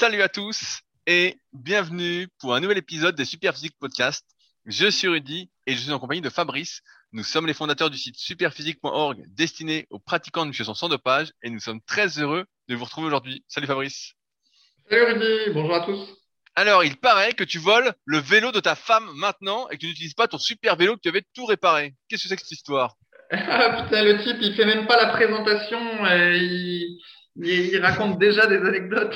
Salut à tous et bienvenue pour un nouvel épisode des Superphysique Podcast. Je suis Rudy et je suis en compagnie de Fabrice. Nous sommes les fondateurs du site superphysique.org destiné aux pratiquants de musculation sans dopage et nous sommes très heureux de vous retrouver aujourd'hui. Salut Fabrice. Salut Rudy, bonjour à tous. Alors, il paraît que tu voles le vélo de ta femme maintenant et que tu n'utilises pas ton super vélo que tu avais tout réparé. Qu'est-ce que c'est que cette histoire? Ah putain, le type, il fait même pas la présentation, et il, il, il raconte déjà des anecdotes.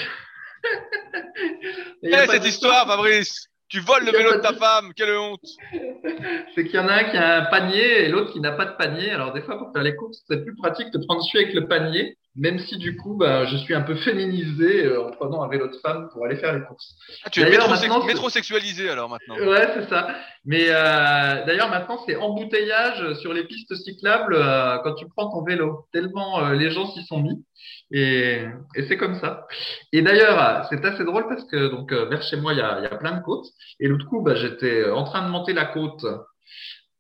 Quelle est cette histoire, Fabrice. Tu voles le vélo de ta de- femme, quelle honte. C'est qu'il y en a un qui a un panier et l'autre qui n'a pas de panier. Alors des fois, pour faire les courses, c'est plus pratique de prendre celui avec le panier, même si du coup, bah, je suis un peu féminisé euh, en prenant un vélo de femme pour aller faire les courses. ah, Tu es métrosexualisé alors maintenant. Ouais, c'est ça. Mais euh, d'ailleurs, maintenant, c'est embouteillage sur les pistes cyclables euh, quand tu prends ton vélo. Tellement euh, les gens s'y sont mis. Et, et c'est comme ça. Et d'ailleurs, euh, c'est assez drôle parce que donc euh, vers chez moi, il y a, il y a plein de côtes. Et l'autre coup, bah, j'étais en train de monter la côte,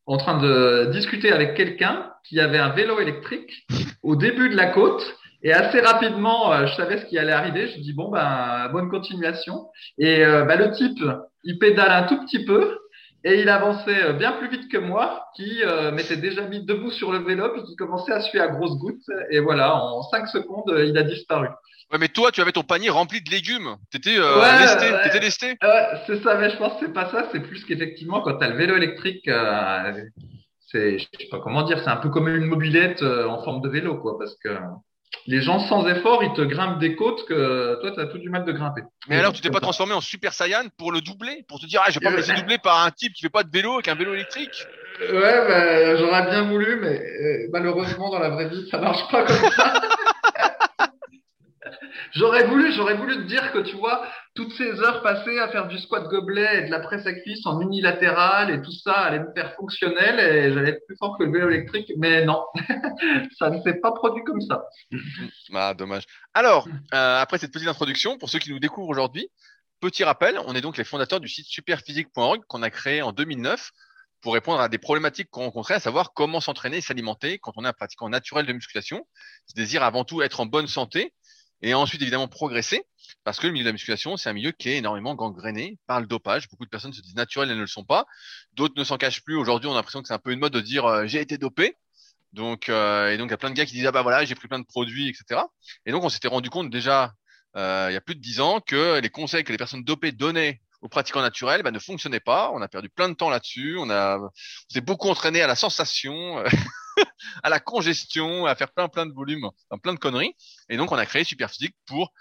en train de discuter avec quelqu'un qui avait un vélo électrique au début de la côte. Et assez rapidement, euh, je savais ce qui allait arriver. Je dis bon ben bonne continuation. Et euh, bah, le type, il pédale un tout petit peu et il avançait euh, bien plus vite que moi, qui euh, m'était déjà mis debout sur le vélo puis qui commençait à suer à grosses gouttes. Et voilà, en cinq secondes, il a disparu. Ouais, mais toi, tu avais ton panier rempli de légumes. T'étais euh, Ouais, lesté. ouais. T'étais lesté. Ouais, c'est ça, mais je pense que c'est pas ça. C'est plus qu'effectivement, quand tu as le vélo électrique, euh, c'est, je sais pas comment dire, c'est un peu comme une mobilette en forme de vélo, quoi, parce que les gens sans effort, ils te grimpent des côtes que toi, tu as tout du mal de grimper. Mais alors, tu t'es pas transformé en Super Saiyan pour le doubler, pour te dire, ah, je vais pas me Euh, laisser doubler par un type qui fait pas de vélo avec un vélo électrique? Ouais, bah, j'aurais bien voulu, mais euh, malheureusement, dans la vraie vie, ça marche pas comme ça. J'aurais voulu, j'aurais voulu te dire que tu vois, toutes ces heures passées à faire du squat gobelet et de la presse à cuisse en unilatéral et tout ça allait me faire fonctionnel et j'allais être plus fort que le vélo électrique, mais non, ça ne s'est pas produit comme ça. Ah, dommage. Alors, euh, après cette petite introduction, pour ceux qui nous découvrent aujourd'hui, petit rappel, on est donc les fondateurs du site superphysique.org qu'on a créé en 2009 pour répondre à des problématiques qu'on rencontrait, à savoir comment s'entraîner et s'alimenter quand on est un pratiquant naturel de musculation, qui désire avant tout être en bonne santé et ensuite évidemment progresser, parce que le milieu de la musculation, c'est un milieu qui est énormément gangréné par le dopage. Beaucoup de personnes se disent naturelles et ne le sont pas. D'autres ne s'en cachent plus. Aujourd'hui, on a l'impression que c'est un peu une mode de dire euh, j'ai été dopé. Donc, euh, et donc, il y a plein de gars qui disent ah bah voilà, j'ai pris plein de produits, etc. Et donc, on s'était rendu compte déjà euh, il y a plus de dix ans que les conseils que les personnes dopées donnaient aux pratiquants naturels bah, ne fonctionnaient pas. On a perdu plein de temps là-dessus. On a, on s'est beaucoup entraîné à la sensation, à la congestion, à faire plein plein de volumes, plein de conneries. Et donc, on a créé Superphysique pour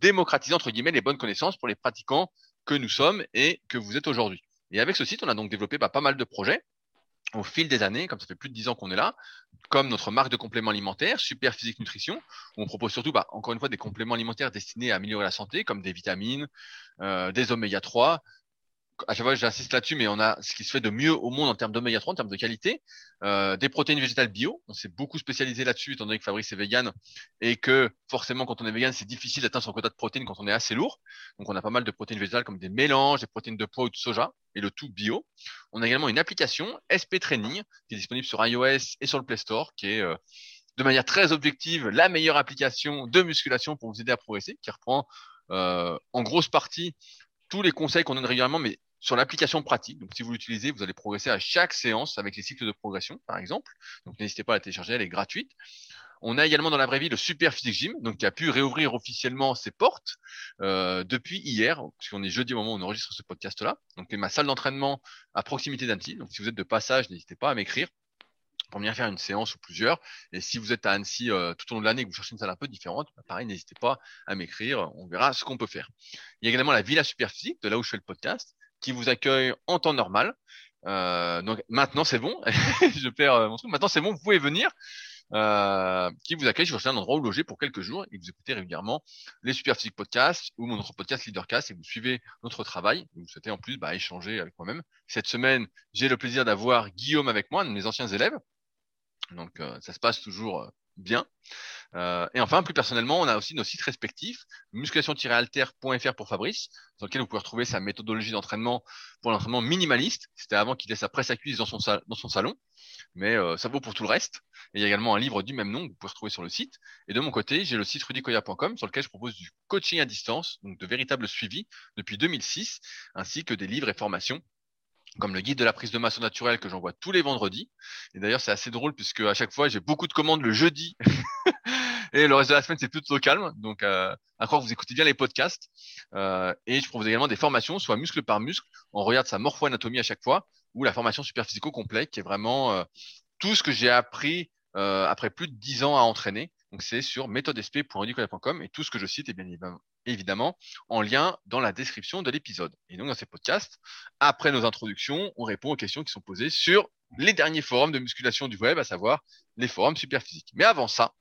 démocratiser entre guillemets les bonnes connaissances pour les pratiquants que nous sommes et que vous êtes aujourd'hui. Et avec ce site, on a donc développé bah, pas mal de projets au fil des années, comme ça fait plus de dix ans qu'on est là, comme notre marque de compléments alimentaires, Super Physique Nutrition, où on propose surtout, bah, encore une fois, des compléments alimentaires destinés à améliorer la santé, comme des vitamines, euh, des oméga 3. À chaque fois, j'insiste là-dessus, mais on a ce qui se fait de mieux au monde en termes d'oméga 3, en termes de qualité, euh, des protéines végétales bio. On s'est beaucoup spécialisé là-dessus, étant donné que Fabrice est vegan et que forcément, quand on est vegan, c'est difficile d'atteindre son quota de protéines quand on est assez lourd. Donc, on a pas mal de protéines végétales comme des mélanges, des protéines de pois ou de soja et le tout bio. On a également une application SP Training qui est disponible sur iOS et sur le Play Store, qui est euh, de manière très objective la meilleure application de musculation pour vous aider à progresser, qui reprend euh, en grosse partie tous les conseils qu'on donne régulièrement, mais sur l'application pratique. Donc, si vous l'utilisez, vous allez progresser à chaque séance avec les cycles de progression, par exemple. Donc, n'hésitez pas à la télécharger, elle est gratuite. On a également dans la vraie vie le Super Physique Gym, donc qui a pu réouvrir officiellement ses portes euh, depuis hier, puisqu'on est jeudi au moment où on enregistre ce podcast-là. Donc, c'est ma salle d'entraînement à proximité d'Annecy. Donc, si vous êtes de passage, n'hésitez pas à m'écrire pour venir faire une séance ou plusieurs. Et si vous êtes à Annecy euh, tout au long de l'année et que vous cherchez une salle un peu différente, bah, pareil, n'hésitez pas à m'écrire. On verra ce qu'on peut faire. Il y a également la Villa Superphysique, de là où je fais le podcast, qui vous accueille en temps normal. Euh, donc maintenant c'est bon, je perds euh, mon truc. Maintenant c'est bon, vous pouvez venir. Euh, qui vous accueille, cherchez un endroit où loger pour quelques jours et vous écoutez régulièrement les Superphysique Podcasts ou mon autre podcast Leadercast et vous suivez notre travail. Vous souhaitez en plus bah, échanger avec moi-même. Cette semaine, j'ai le plaisir d'avoir Guillaume avec moi, un de mes anciens élèves. Donc euh, ça se passe toujours euh, bien. Euh, et enfin, plus personnellement, on a aussi nos sites respectifs, musculation-alter.fr pour Fabrice, dans lequel vous pouvez retrouver sa méthodologie d'entraînement pour l'entraînement minimaliste. C'était avant qu'il ait sa presse à cuisse dans son, salon, mais euh, ça vaut pour tout le reste. Et il y a également un livre du même nom que vous pouvez retrouver sur le site. Et de mon côté, j'ai le site rudicoya.com sur lequel je propose du coaching à distance, donc de véritables suivis depuis 2006, ainsi que des livres et formations comme le guide de la prise de masse au naturel que j'envoie tous les vendredis. Et d'ailleurs, c'est assez drôle puisque à chaque fois, j'ai beaucoup de commandes le jeudi. et le reste de la semaine, c'est plutôt calme. Donc, euh, à croire que vous écoutez bien les podcasts. Euh, et je propose également des formations, soit muscle par muscle. On regarde sa morpho-anatomie à chaque fois, ou la formation super physico complet, qui est vraiment euh, tout ce que j'ai appris euh, après plus de dix ans à entraîner. Donc, c'est sur méthodesp.rudicola.com et tout ce que je cite est bien évidemment en lien dans la description de l'épisode. Et donc, dans ces podcasts, après nos introductions, on répond aux questions qui sont posées sur les derniers forums de musculation du web, à savoir les forums super physiques. Mais avant ça,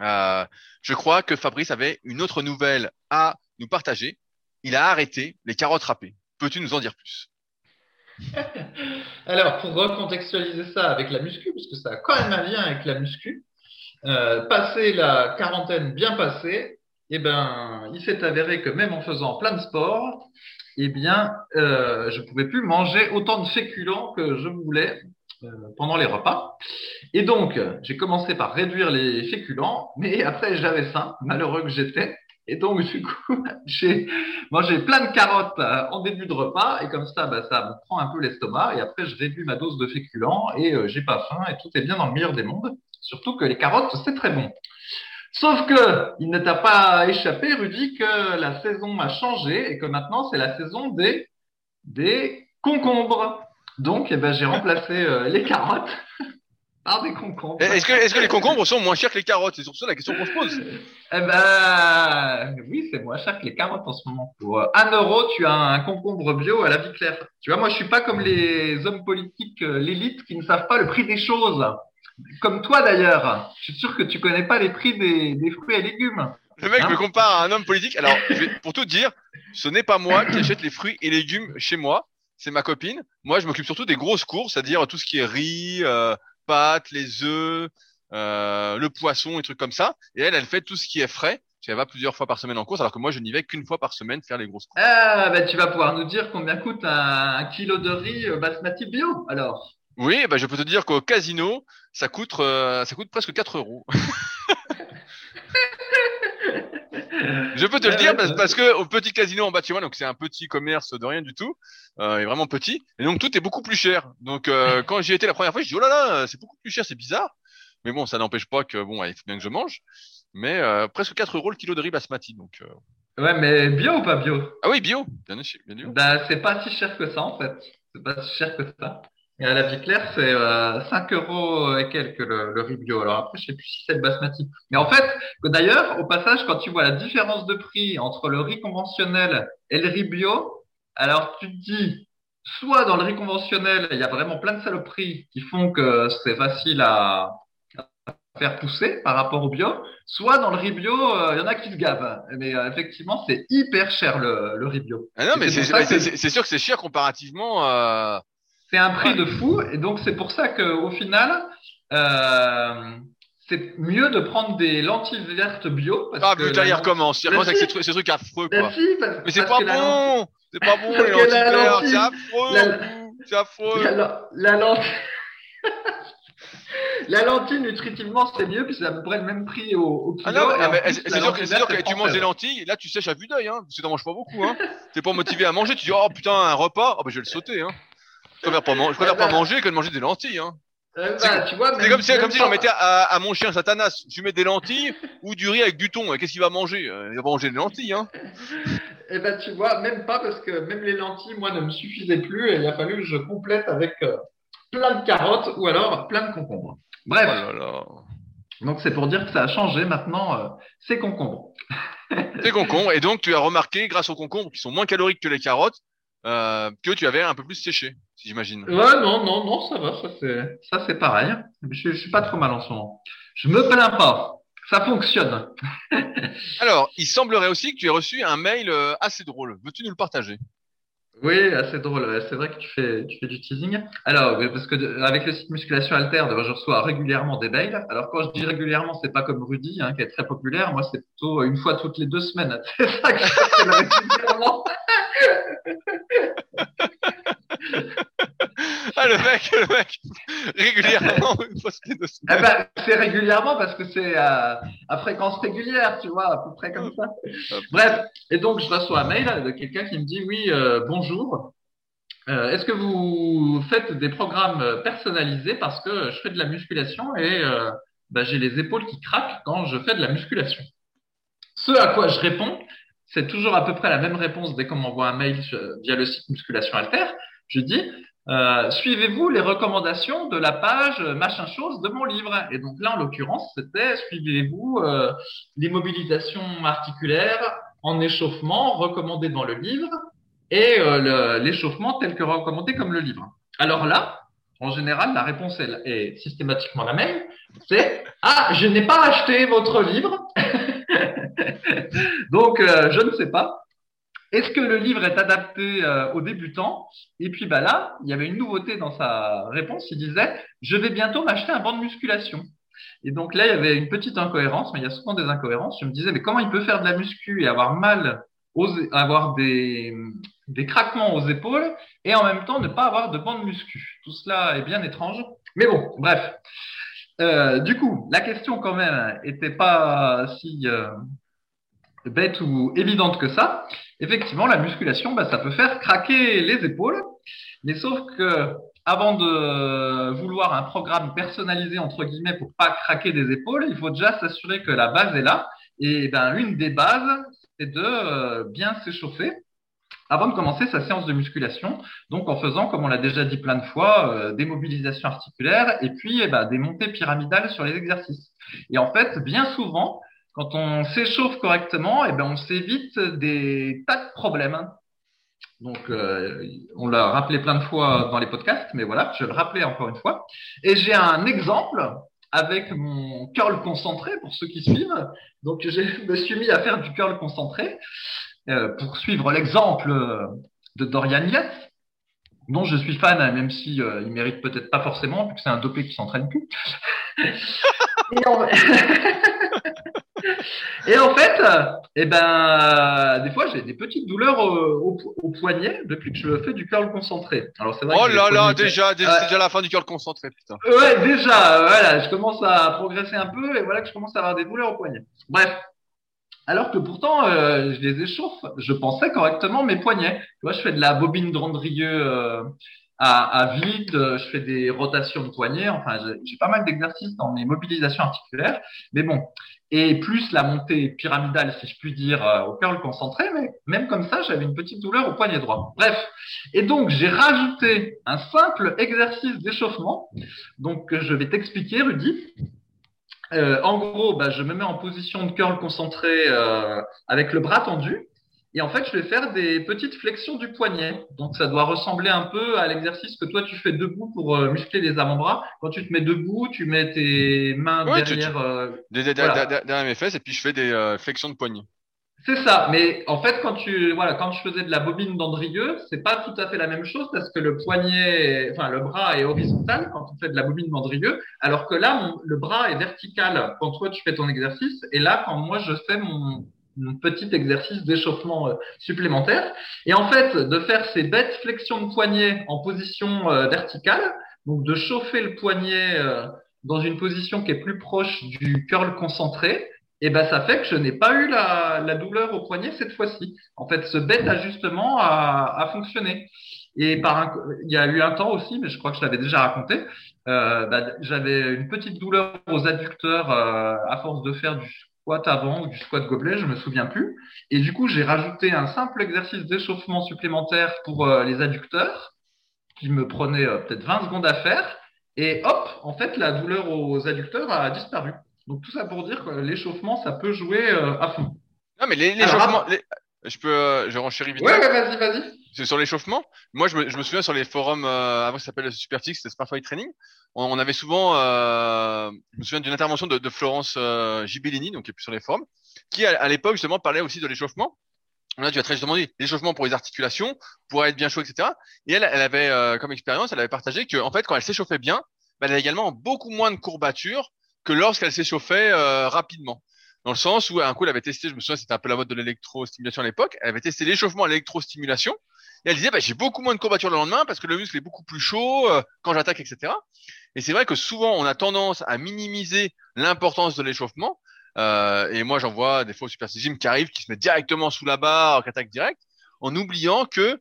euh, je crois que Fabrice avait une autre nouvelle à nous partager. Il a arrêté les carottes râpées. Peux-tu nous en dire plus? Alors, pour recontextualiser ça avec la muscu, parce que ça a quand même un lien avec la muscu, euh, passer la quarantaine bien passée, eh ben, il s'est avéré que même en faisant plein de sport, eh bien, euh, je pouvais plus manger autant de féculents que je voulais euh, pendant les repas. Et donc, j'ai commencé par réduire les féculents, mais après, j'avais faim, malheureux que j'étais. Et donc, du coup, j'ai mangé plein de carottes euh, en début de repas, et comme ça, bah, ça me prend un peu l'estomac, et après, je réduis ma dose de féculents, et j'ai pas faim, et tout est bien dans le meilleur des mondes. Surtout que les carottes, c'est très bon. Sauf que il ne t'a pas échappé, Rudy, que la saison a changé et que maintenant c'est la saison des des concombres. Donc, eh ben, j'ai remplacé euh, les carottes par des concombres. Est-ce que, est-ce que les concombres sont moins chers que les carottes? C'est sur ça la question qu'on se pose. Eh ben, oui, c'est moins cher que les carottes en ce moment. Pour 1 euh, euro, tu as un concombre bio à la vie claire. Tu vois, moi, je suis pas comme les hommes politiques, euh, l'élite, qui ne savent pas le prix des choses. Comme toi d'ailleurs. Je suis sûr que tu connais pas les prix des, des fruits et légumes. Le mec me hein compare à un homme politique. Alors, pour tout dire, ce n'est pas moi qui achète les fruits et légumes chez moi. C'est ma copine. Moi, je m'occupe surtout des grosses courses, c'est-à-dire tout ce qui est riz, euh, pâtes, les œufs, euh, le poisson et trucs comme ça. Et elle, elle fait tout ce qui est frais. Elle va plusieurs fois par semaine en course, alors que moi, je n'y vais qu'une fois par semaine faire les grosses courses. Ah, ben, tu vas pouvoir nous dire combien coûte un, kilo de riz euh, basmati bio, alors. Oui, ben, je peux te dire qu'au casino, ça coûte, euh, ça coûte presque 4 euros. Je peux te le dire parce, parce, que au petit casino en bâtiment, donc c'est un petit commerce de rien du tout, euh, est vraiment petit, et donc tout est beaucoup plus cher. Donc euh, quand j'y étais la première fois, je dis oh là là, c'est beaucoup plus cher, c'est bizarre. Mais bon, ça n'empêche pas que bon, il faut bien que je mange. Mais euh, presque 4 euros le kilo de riz basmati, donc. Euh... Ouais, mais bio ou pas bio? Ah oui, bio, bien sûr, bien sûr. Bah, c'est pas si cher que ça en fait. C'est pas si cher que ça. Et à la vie claire, c'est euh, 5 euros et quelques le, le riz bio. Alors après, je sais plus si c'est le basmati. Mais en fait, d'ailleurs, au passage, quand tu vois la différence de prix entre le riz conventionnel et le riz bio, alors tu te dis, soit dans le riz conventionnel, il y a vraiment plein de saloperies qui font que c'est facile à, à, faire pousser par rapport au bio, soit dans le riz bio, euh, il y en a qui se gavent. Mais euh, effectivement, c'est hyper cher le, le riz bio. Ah non, mais c'est sûr que c'est cher comparativement. C'est un prix de fou, et donc c'est pour ça qu'au final, euh, c'est mieux de prendre des lentilles vertes bio. Parce ah, putain, il recommence. Il recommence avec ces trucs, affreux, quoi. mais c'est pas, bon C'est pas bon, les lentilles vertes, c'est affreux C'est affreux La, la lentille... La lentille, nutritivement, c'est mieux, puisque c'est à peu près le même prix au, au kilo. Ah non, c'est sûr, que, sûr que tu manges des lentilles, là, tu sèches à vue d'œil, hein, parce que t'en manges pas beaucoup, hein. T'es pas motivé à manger, tu dis, oh putain, un repas, oh ben je vais le sauter, hein. Je préfère pas, je préfère pas manger que de manger des lentilles. Hein. Euh, bah, tu vois, c'est comme si, comme si j'en mettais à, à, mon chien Satanas. Je lui mets des lentilles ou du riz avec du thon. Qu'est-ce qu'il va manger? Euh, Il va manger des lentilles. Hein. Et eh ben, tu vois, même pas parce que même les lentilles, moi, ne me suffisaient plus et il a fallu que je complète avec euh, plein de carottes ou alors plein de concombres. Bref. Oh donc c'est pour dire que ça a changé maintenant, euh, c'est concombre. c'est concombre. Et donc tu as remarqué, grâce aux concombres qui sont moins caloriques que les carottes, euh, que tu avais un peu plus séché, j'imagine. Ouais, non, non, non, ça va, ça c'est, ça c'est pareil. Je, je suis pas trop mal en ce moment. Je me plains pas. Ça fonctionne. Alors, il semblerait aussi que tu aies reçu un mail euh, assez drôle. Veux-tu nous le partager? Oui, assez drôle. C'est vrai que tu fais, tu fais du teasing. Alors, parce que de- avec le site Musculation Alter, je reçois régulièrement des mails. Alors, quand je dis régulièrement, c'est pas comme Rudy, hein, qui est très populaire. Moi, c'est plutôt une fois toutes les deux semaines. C'est ça que je régulièrement. Ah, le mec, le mec, régulièrement, les deux Eh ben, c'est régulièrement parce que c'est à, fréquence régulière, tu vois, à peu près comme ça. Bref, et donc je reçois un mail de quelqu'un qui me dit oui, euh, bonjour. Euh, est-ce que vous faites des programmes personnalisés parce que je fais de la musculation et euh, bah, j'ai les épaules qui craquent quand je fais de la musculation? Ce à quoi je réponds, c'est toujours à peu près la même réponse dès qu'on m'envoie un mail via le site Musculation Alter. Je dis euh, suivez-vous les recommandations de la page machin chose de mon livre. Et donc là, en l'occurrence, c'était suivez-vous euh, l'immobilisation articulaire en échauffement recommandé dans le livre et euh, l'échauffement tel que recommandé comme le livre. Alors là, en général, la réponse est, est systématiquement la même. C'est ah, je n'ai pas acheté votre livre, donc euh, je ne sais pas. Est-ce que le livre est adapté euh, aux débutants? Et puis bah là, il y avait une nouveauté dans sa réponse. Il disait je vais bientôt m'acheter un banc de musculation. Et donc là, il y avait une petite incohérence, mais il y a souvent des incohérences. Je me disais mais comment il peut faire de la muscu et avoir mal, aux, avoir des, des craquements aux épaules et en même temps ne pas avoir de banc de muscu? Tout cela est bien étrange. Mais bon, bref. Euh, du coup, la question quand même était pas si euh, bête ou évidente que ça. Effectivement, la musculation, bah, ça peut faire craquer les épaules, mais sauf que avant de vouloir un programme personnalisé entre guillemets pour pas craquer des épaules, il faut déjà s'assurer que la base est là. Et ben une des bases, c'est de euh, bien s'échauffer avant de commencer sa séance de musculation, donc en faisant, comme on l'a déjà dit plein de fois, euh, des mobilisations articulaires et puis eh ben, des montées pyramidales sur les exercices. Et en fait, bien souvent, quand on s'échauffe correctement, eh ben, on s'évite des tas de problèmes. Donc, euh, on l'a rappelé plein de fois dans les podcasts, mais voilà, je vais le rappeler encore une fois. Et j'ai un exemple avec mon curl concentré pour ceux qui suivent. Donc, je me suis mis à faire du curl concentré euh, pour suivre l'exemple de Dorian Yates, dont je suis fan, même si euh, il mérite peut-être pas forcément, vu que c'est un dopé qui s'entraîne plus. Et. Et en fait, eh ben, des fois, j'ai des petites douleurs au, au, au, poignet depuis que je fais du curl concentré. Alors, c'est vrai oh là là, déjà, déjà, c'est déjà la fin du curl concentré, putain. Ouais, déjà, voilà, je commence à progresser un peu et voilà que je commence à avoir des douleurs au poignet. Bref. Alors que pourtant, euh, je les échauffe, je pensais correctement mes poignets. Tu vois, je fais de la bobine euh, à, à, vide, je fais des rotations de poignets, enfin, j'ai pas mal d'exercices dans mes mobilisations articulaires, mais bon, et plus la montée pyramidale, si je puis dire, euh, au curl concentré, mais même comme ça, j'avais une petite douleur au poignet droit. Bref, et donc j'ai rajouté un simple exercice d'échauffement, donc je vais t'expliquer, Rudy. Euh, en gros, bah, je me mets en position de curl concentré euh, avec le bras tendu. Et en fait, je vais faire des petites flexions du poignet. Donc, ça doit ressembler un peu à l'exercice que toi, tu fais debout pour euh, muscler les avant-bras. Quand tu te mets debout, tu mets tes mains ouais, derrière... Tu, tu, derrière, voilà. derrière mes fesses et puis je fais des euh, flexions de poignet. C'est ça. Mais en fait, quand tu, voilà, quand je faisais de la bobine d'Andrieux, c'est pas tout à fait la même chose parce que le poignet, enfin, le bras est horizontal quand on fait de la bobine d'Andrieux, alors que là, mon, le bras est vertical quand toi, tu fais ton exercice. Et là, quand moi, je fais mon, mon petit exercice d'échauffement euh, supplémentaire. Et en fait, de faire ces bêtes flexions de poignet en position euh, verticale, donc de chauffer le poignet euh, dans une position qui est plus proche du curl concentré, et ben ça fait que je n'ai pas eu la, douleur au poignet cette fois-ci. En fait, ce bête ajustement a, fonctionné. Et par un, il y a eu un temps aussi, mais je crois que je l'avais déjà raconté. Euh, bah, j'avais une petite douleur aux adducteurs à force de faire du squat avant ou du squat gobelet, je me souviens plus. Et du coup, j'ai rajouté un simple exercice d'échauffement supplémentaire pour euh, les adducteurs, qui me prenait euh, peut-être 20 secondes à faire. Et hop, en fait, la douleur aux adducteurs a disparu. Donc tout ça pour dire que l'échauffement, ça peut jouer euh, à fond. Non, mais l'échauffement, les... je peux, euh, je renchéris vite. Ouais, ouais vas-y, vas-y. C'est sur l'échauffement. Moi, je me, je me, souviens sur les forums euh, avant ça s'appelle Superfix, c'était Smart Fight Training. On, on, avait souvent, euh, je me souviens d'une intervention de, de Florence euh, Gibellini, donc qui est plus sur les forums, qui à, à l'époque justement parlait aussi de l'échauffement. Là, tu as très justement dit l'échauffement pour les articulations, pour être bien chaud, etc. Et elle, elle avait euh, comme expérience, elle avait partagé que en fait, quand elle s'échauffait bien, bah, elle avait également beaucoup moins de courbatures que lorsqu'elle s'échauffait euh, rapidement. Dans le sens où un coup, elle avait testé, je me souviens, c'était un peu la mode de l'électrostimulation à l'époque, elle avait testé l'échauffement à l'électrostimulation, et elle disait, bah, j'ai beaucoup moins de courbatures le lendemain parce que le muscle est beaucoup plus chaud euh, quand j'attaque, etc. Et c'est vrai que souvent, on a tendance à minimiser l'importance de l'échauffement. Euh, et moi, j'en vois des fois au Super qui arrivent, qui se mettent directement sous la barre, qui attaquent direct, en oubliant que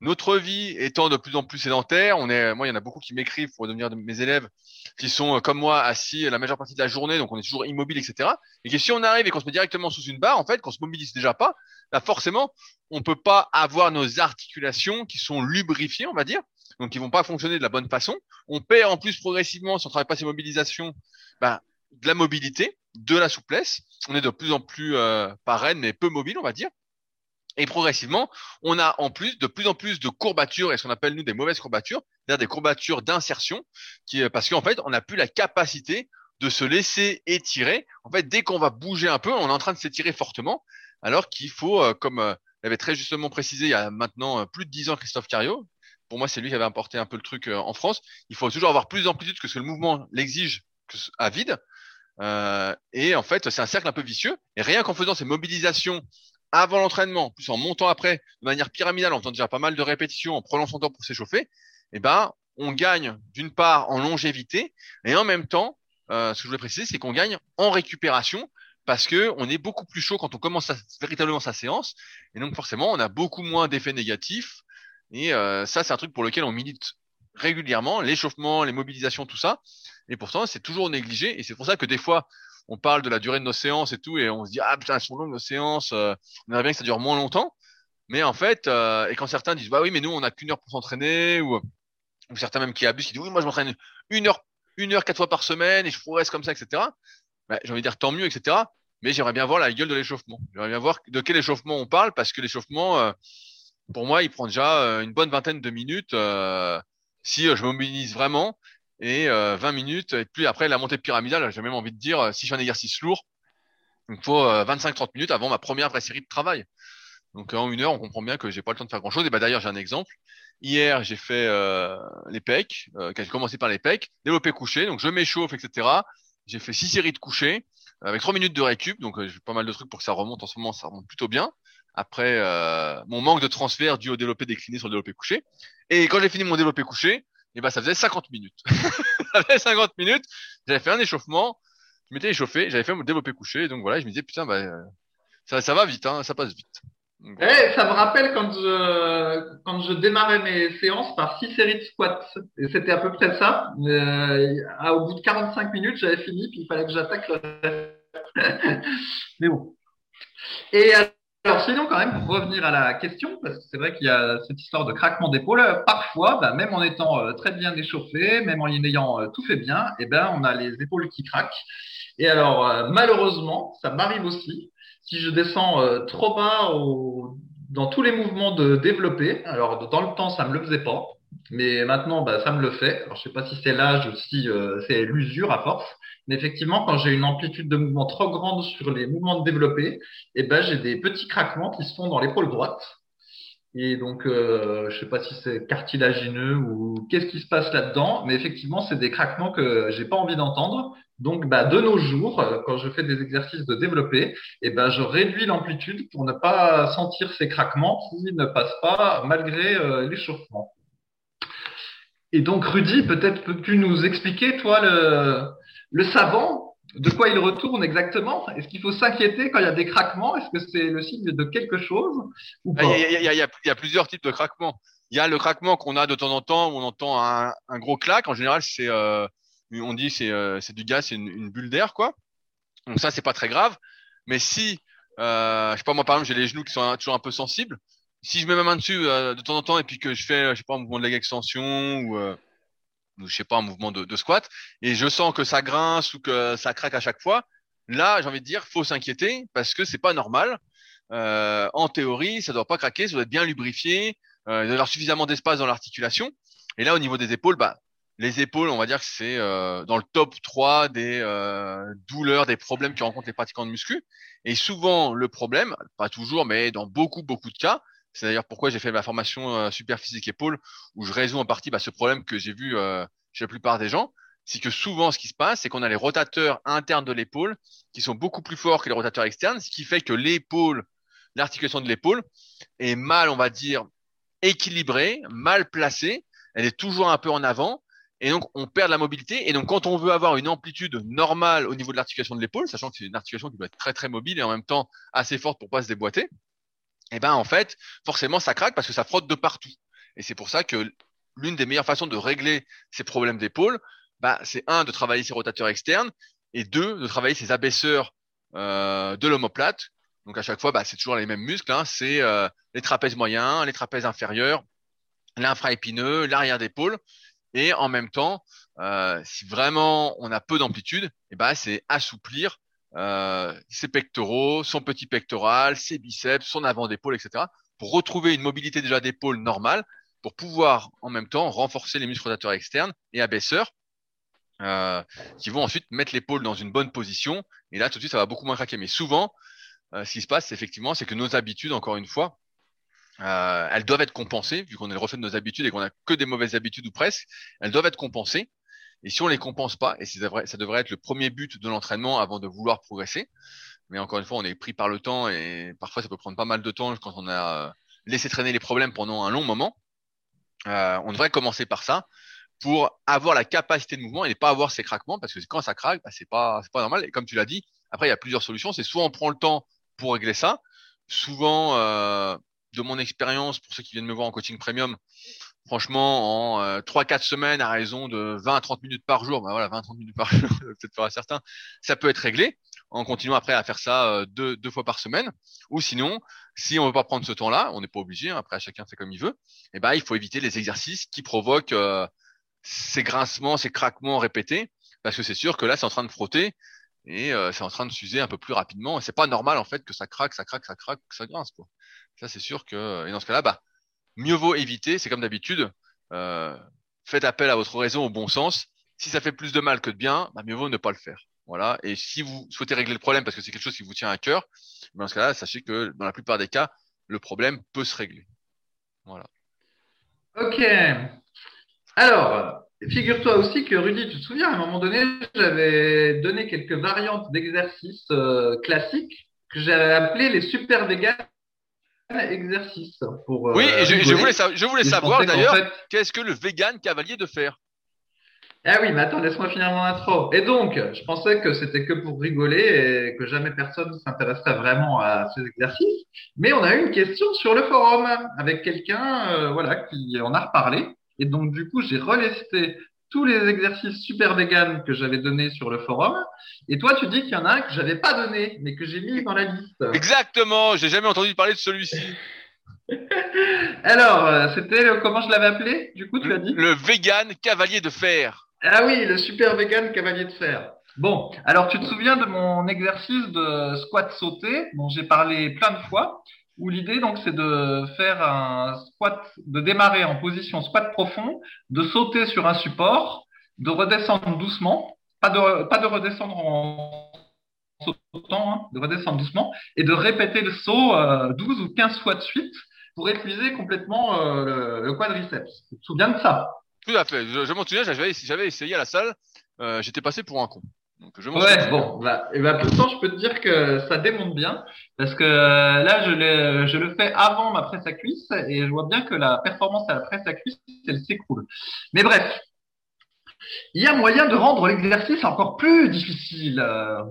notre vie étant de plus en plus sédentaire, on est, moi, il y en a beaucoup qui m'écrivent pour devenir de mes élèves, qui sont euh, comme moi assis la majeure partie de la journée, donc on est toujours immobile, etc. Et que si on arrive et qu'on se met directement sous une barre, en fait, qu'on se mobilise déjà pas, bah forcément, on peut pas avoir nos articulations qui sont lubrifiées, on va dire, donc qui vont pas fonctionner de la bonne façon. On perd en plus progressivement, si on travaille pas ces mobilisations, bah, de la mobilité, de la souplesse. On est de plus en plus euh, mais peu mobile, on va dire. Et progressivement, on a en plus de plus en plus de courbatures et ce qu'on appelle nous des mauvaises courbatures, c'est-à-dire des courbatures d'insertion, qui parce qu'en fait, on n'a plus la capacité de se laisser étirer. En fait, dès qu'on va bouger un peu, on est en train de s'étirer fortement, alors qu'il faut, euh, comme euh, l'avait très justement précisé il y a maintenant euh, plus de dix ans Christophe Cario, pour moi c'est lui qui avait apporté un peu le truc euh, en France, il faut toujours avoir plus d'amplitude que ce que le mouvement l'exige à vide. et en fait, c'est un cercle un peu vicieux. Et rien qu'en faisant ces mobilisations avant l'entraînement, plus en montant après de manière pyramidale, en faisant déjà pas mal de répétitions, en prenant son temps pour s'échauffer, eh ben, on gagne d'une part en longévité et en même temps, euh, ce que je voulais préciser, c'est qu'on gagne en récupération parce que on est beaucoup plus chaud quand on commence véritablement sa séance et donc forcément on a beaucoup moins d'effets négatifs et euh, ça c'est un truc pour lequel on milite régulièrement, l'échauffement, les mobilisations, tout ça. Et pourtant c'est toujours négligé et c'est pour ça que des fois on parle de la durée de nos séances et tout, et on se dit ah putain elles sont longues nos séances, euh, on aimerait bien que ça dure moins longtemps. Mais en fait, euh, et quand certains disent bah oui mais nous on a qu'une heure pour s'entraîner ou, ou certains même qui abusent, qui disent oui moi je m'entraîne une heure, une heure quatre fois par semaine et je progresse comme ça, etc. Bah, j'ai envie de dire tant mieux, etc. Mais j'aimerais bien voir la gueule de l'échauffement. J'aimerais bien voir de quel échauffement on parle parce que l'échauffement, euh, pour moi, il prend déjà une bonne vingtaine de minutes si je mobilise vraiment et 20 euh, minutes. Et puis après, la montée pyramidale, j'ai même envie de dire, euh, si je un exercice lourd, il me faut 25-30 euh, minutes avant ma première vraie série de travail. Donc en une heure, on comprend bien que j'ai pas le temps de faire grand chose. Et bah d'ailleurs, j'ai un exemple. Hier, j'ai fait les pecs, euh, j'ai commencé par les pecs, développé couché, donc je m'échauffe, etc. J'ai fait six séries de coucher avec trois minutes de récup, donc j'ai pas mal de trucs pour que ça remonte. En ce moment, ça remonte plutôt bien. Après mon manque de transfert dû au développé décliné sur le développé couché. Et quand j'ai fini mon développé couché, et bah ça faisait 50 minutes. ça faisait 50 minutes, j'avais fait un échauffement, je m'étais échauffé, j'avais fait mon développé couché, donc voilà, je me disais putain bah euh, ça, ça va vite, hein, ça passe vite. Eh, ça me rappelle quand je quand je démarrais mes séances par six séries de squats. Et c'était à peu près ça. Euh, au bout de 45 minutes, j'avais fini, puis il fallait que j'attaque Mais bon. Et alors sinon quand même, pour revenir à la question, parce que c'est vrai qu'il y a cette histoire de craquement d'épaule, parfois, bah, même en étant euh, très bien échauffé, même en y ayant euh, tout fait bien, eh ben, on a les épaules qui craquent. Et alors euh, malheureusement, ça m'arrive aussi, si je descends trop bas au, dans tous les mouvements de développé, alors dans le temps ça me le faisait pas, mais maintenant bah, ça me le fait. Alors je sais pas si c'est l'âge ou si c'est l'usure à force. Mais effectivement, quand j'ai une amplitude de mouvement trop grande sur les mouvements de développé, eh ben, j'ai des petits craquements qui se font dans l'épaule droite. Et donc, euh, je sais pas si c'est cartilagineux ou qu'est-ce qui se passe là-dedans, mais effectivement, c'est des craquements que j'ai pas envie d'entendre. Donc, bah, de nos jours, quand je fais des exercices de développé, eh ben, je réduis l'amplitude pour ne pas sentir ces craquements qui ne passent pas malgré euh, l'échauffement. Et donc, Rudy, peut-être peux-tu nous expliquer, toi, le, le savant, de quoi il retourne exactement? Est-ce qu'il faut s'inquiéter quand il y a des craquements? Est-ce que c'est le signe de quelque chose ou pas? il, y a, plusieurs types de craquements. Il y a le craquement qu'on a de temps en temps où on entend un, gros claque. En général, c'est euh, on dit c'est euh, c'est du gaz, c'est une, bulle d'air quoi. Donc ça c'est pas très grave. Mais si euh, je sais pas moi par exemple j'ai les genoux qui sont toujours un peu sensibles. Si je mets ma main dessus de temps en temps et puis que je fais je sais pas un mouvement de leg extension ou je sais pas, un mouvement de, squat, et je sens que ça grince ou que ça craque à chaque fois, là, j'ai envie de dire, faut s'inquiéter parce que c'est pas normal. Euh, en théorie, ça doit pas craquer, ça doit être bien lubrifié, euh, il doit y avoir suffisamment d'espace dans l'articulation. Et là, au niveau des épaules, bah, les épaules, on va dire que c'est euh, dans le top 3 des euh, douleurs, des problèmes que rencontrent les pratiquants de muscu. Et souvent, le problème, pas toujours, mais dans beaucoup, beaucoup de cas, c'est d'ailleurs pourquoi j'ai fait ma formation euh, super physique épaule, où je résous en partie bah, ce problème que j'ai vu chez la plupart des gens, c'est que souvent, ce qui se passe, c'est qu'on a les rotateurs internes de l'épaule qui sont beaucoup plus forts que les rotateurs externes, ce qui fait que l'épaule, l'articulation de l'épaule est mal, on va dire, équilibrée, mal placée, elle est toujours un peu en avant, et donc, on perd la mobilité. Et donc, quand on veut avoir une amplitude normale au niveau de l'articulation de l'épaule, sachant que c'est une articulation qui doit être très très mobile et en même temps assez forte pour pas se déboîter, eh ben en fait, forcément, ça craque parce que ça frotte de partout. Et c'est pour ça que l'une des meilleures façons de régler ces problèmes d'épaule, bah, c'est un de travailler ses rotateurs externes et deux de travailler ses abaisseurs euh, de l'omoplate. Donc à chaque fois, bah, c'est toujours les mêmes muscles. Hein. c'est euh, les trapèzes moyens, les trapèzes inférieurs, l'infraépineux, l'arrière d'épaule. Et en même temps, euh, si vraiment on a peu d'amplitude, eh ben, c'est assouplir euh, ses pectoraux, son petit pectoral, ses biceps, son avant d'épaule, etc. pour retrouver une mobilité déjà d'épaule normale, pour pouvoir en même temps renforcer les muscles rotateurs externes et abaisseurs, euh, qui vont ensuite mettre l'épaule dans une bonne position. Et là, tout de suite, ça va beaucoup moins craquer. Mais souvent, euh, ce qui se passe, effectivement, c'est que nos habitudes, encore une fois, euh, elles doivent être compensées, vu qu'on est le reflet de nos habitudes et qu'on a que des mauvaises habitudes ou presque, elles doivent être compensées. Et si on les compense pas, et ça devrait, ça devrait être le premier but de l'entraînement avant de vouloir progresser, mais encore une fois, on est pris par le temps et parfois ça peut prendre pas mal de temps quand on a euh, laissé traîner les problèmes pendant un long moment. Euh, on devrait commencer par ça pour avoir la capacité de mouvement et ne pas avoir ces craquements parce que quand ça craque, bah, c'est pas c'est pas normal. Et comme tu l'as dit, après il y a plusieurs solutions. C'est soit on prend le temps pour régler ça, souvent euh, de mon expérience, pour ceux qui viennent me voir en coaching premium, franchement, en euh, 3-4 semaines, à raison de 20 à 30 minutes par jour, bah voilà, 20 à 30 minutes par jour, peut-être faire certains, ça peut être réglé en continuant après à faire ça euh, deux, deux fois par semaine. Ou sinon, si on veut pas prendre ce temps-là, on n'est pas obligé, hein, après chacun fait comme il veut, et eh ben, il faut éviter les exercices qui provoquent euh, ces grincements, ces craquements répétés, parce que c'est sûr que là, c'est en train de frotter et euh, c'est en train de s'user un peu plus rapidement. Et c'est pas normal en fait que ça craque, ça craque, ça craque, que ça grince. Quoi. Ça, c'est sûr que. Et dans ce cas-là, bah, mieux vaut éviter. C'est comme d'habitude. Euh, faites appel à votre raison au bon sens. Si ça fait plus de mal que de bien, bah, mieux vaut ne pas le faire. Voilà. Et si vous souhaitez régler le problème parce que c'est quelque chose qui vous tient à cœur, dans ce cas-là, sachez que dans la plupart des cas, le problème peut se régler. Voilà. Ok. Alors, figure-toi aussi que Rudy, tu te souviens, à un moment donné, j'avais donné quelques variantes d'exercices euh, classiques que j'avais appelées les super vegan exercice pour. oui, et je, euh, voulais, je voulais savoir d'ailleurs, qu'est-ce que le vegan cavalier de fer Ah oui, mais attends, laisse-moi finir mon intro. Et donc, je pensais que c'était que pour rigoler et que jamais personne ne s'intéresserait vraiment à ces exercices. Mais on a eu une question sur le forum avec quelqu'un, euh, voilà, qui en a reparlé. Et donc, du coup, j'ai relesté tous les exercices super vegan que j'avais donnés sur le forum. Et toi, tu dis qu'il y en a un que j'avais pas donné, mais que j'ai mis dans la liste. Exactement. J'ai jamais entendu parler de celui-ci. Alors, euh, c'était comment je l'avais appelé? Du coup, tu le, as dit? Le vegan cavalier de fer. Ah oui, le super vegan cavalier de fer. Bon, alors tu te souviens de mon exercice de squat sauté? Dont j'ai parlé plein de fois où l'idée donc c'est de faire un squat, de démarrer en position squat profond, de sauter sur un support, de redescendre doucement, pas de redescendre en sautant, hein, de redescendre doucement et de répéter le saut 12 euh, ou 15 fois de suite pour épuiser complètement euh, le, quadriceps. Tu te souviens de ça? Tout à fait. Je, m'en souviens, j'avais essayé à la salle, euh, j'étais passé pour un con. Donc, je ouais, bon, bah, et bah, pourtant, je peux te dire que ça démonte bien, parce que euh, là, je, je le fais avant ma presse à cuisse, et je vois bien que la performance à la presse à cuisse, elle s'écroule. Mais bref, il y a moyen de rendre l'exercice encore plus difficile, euh,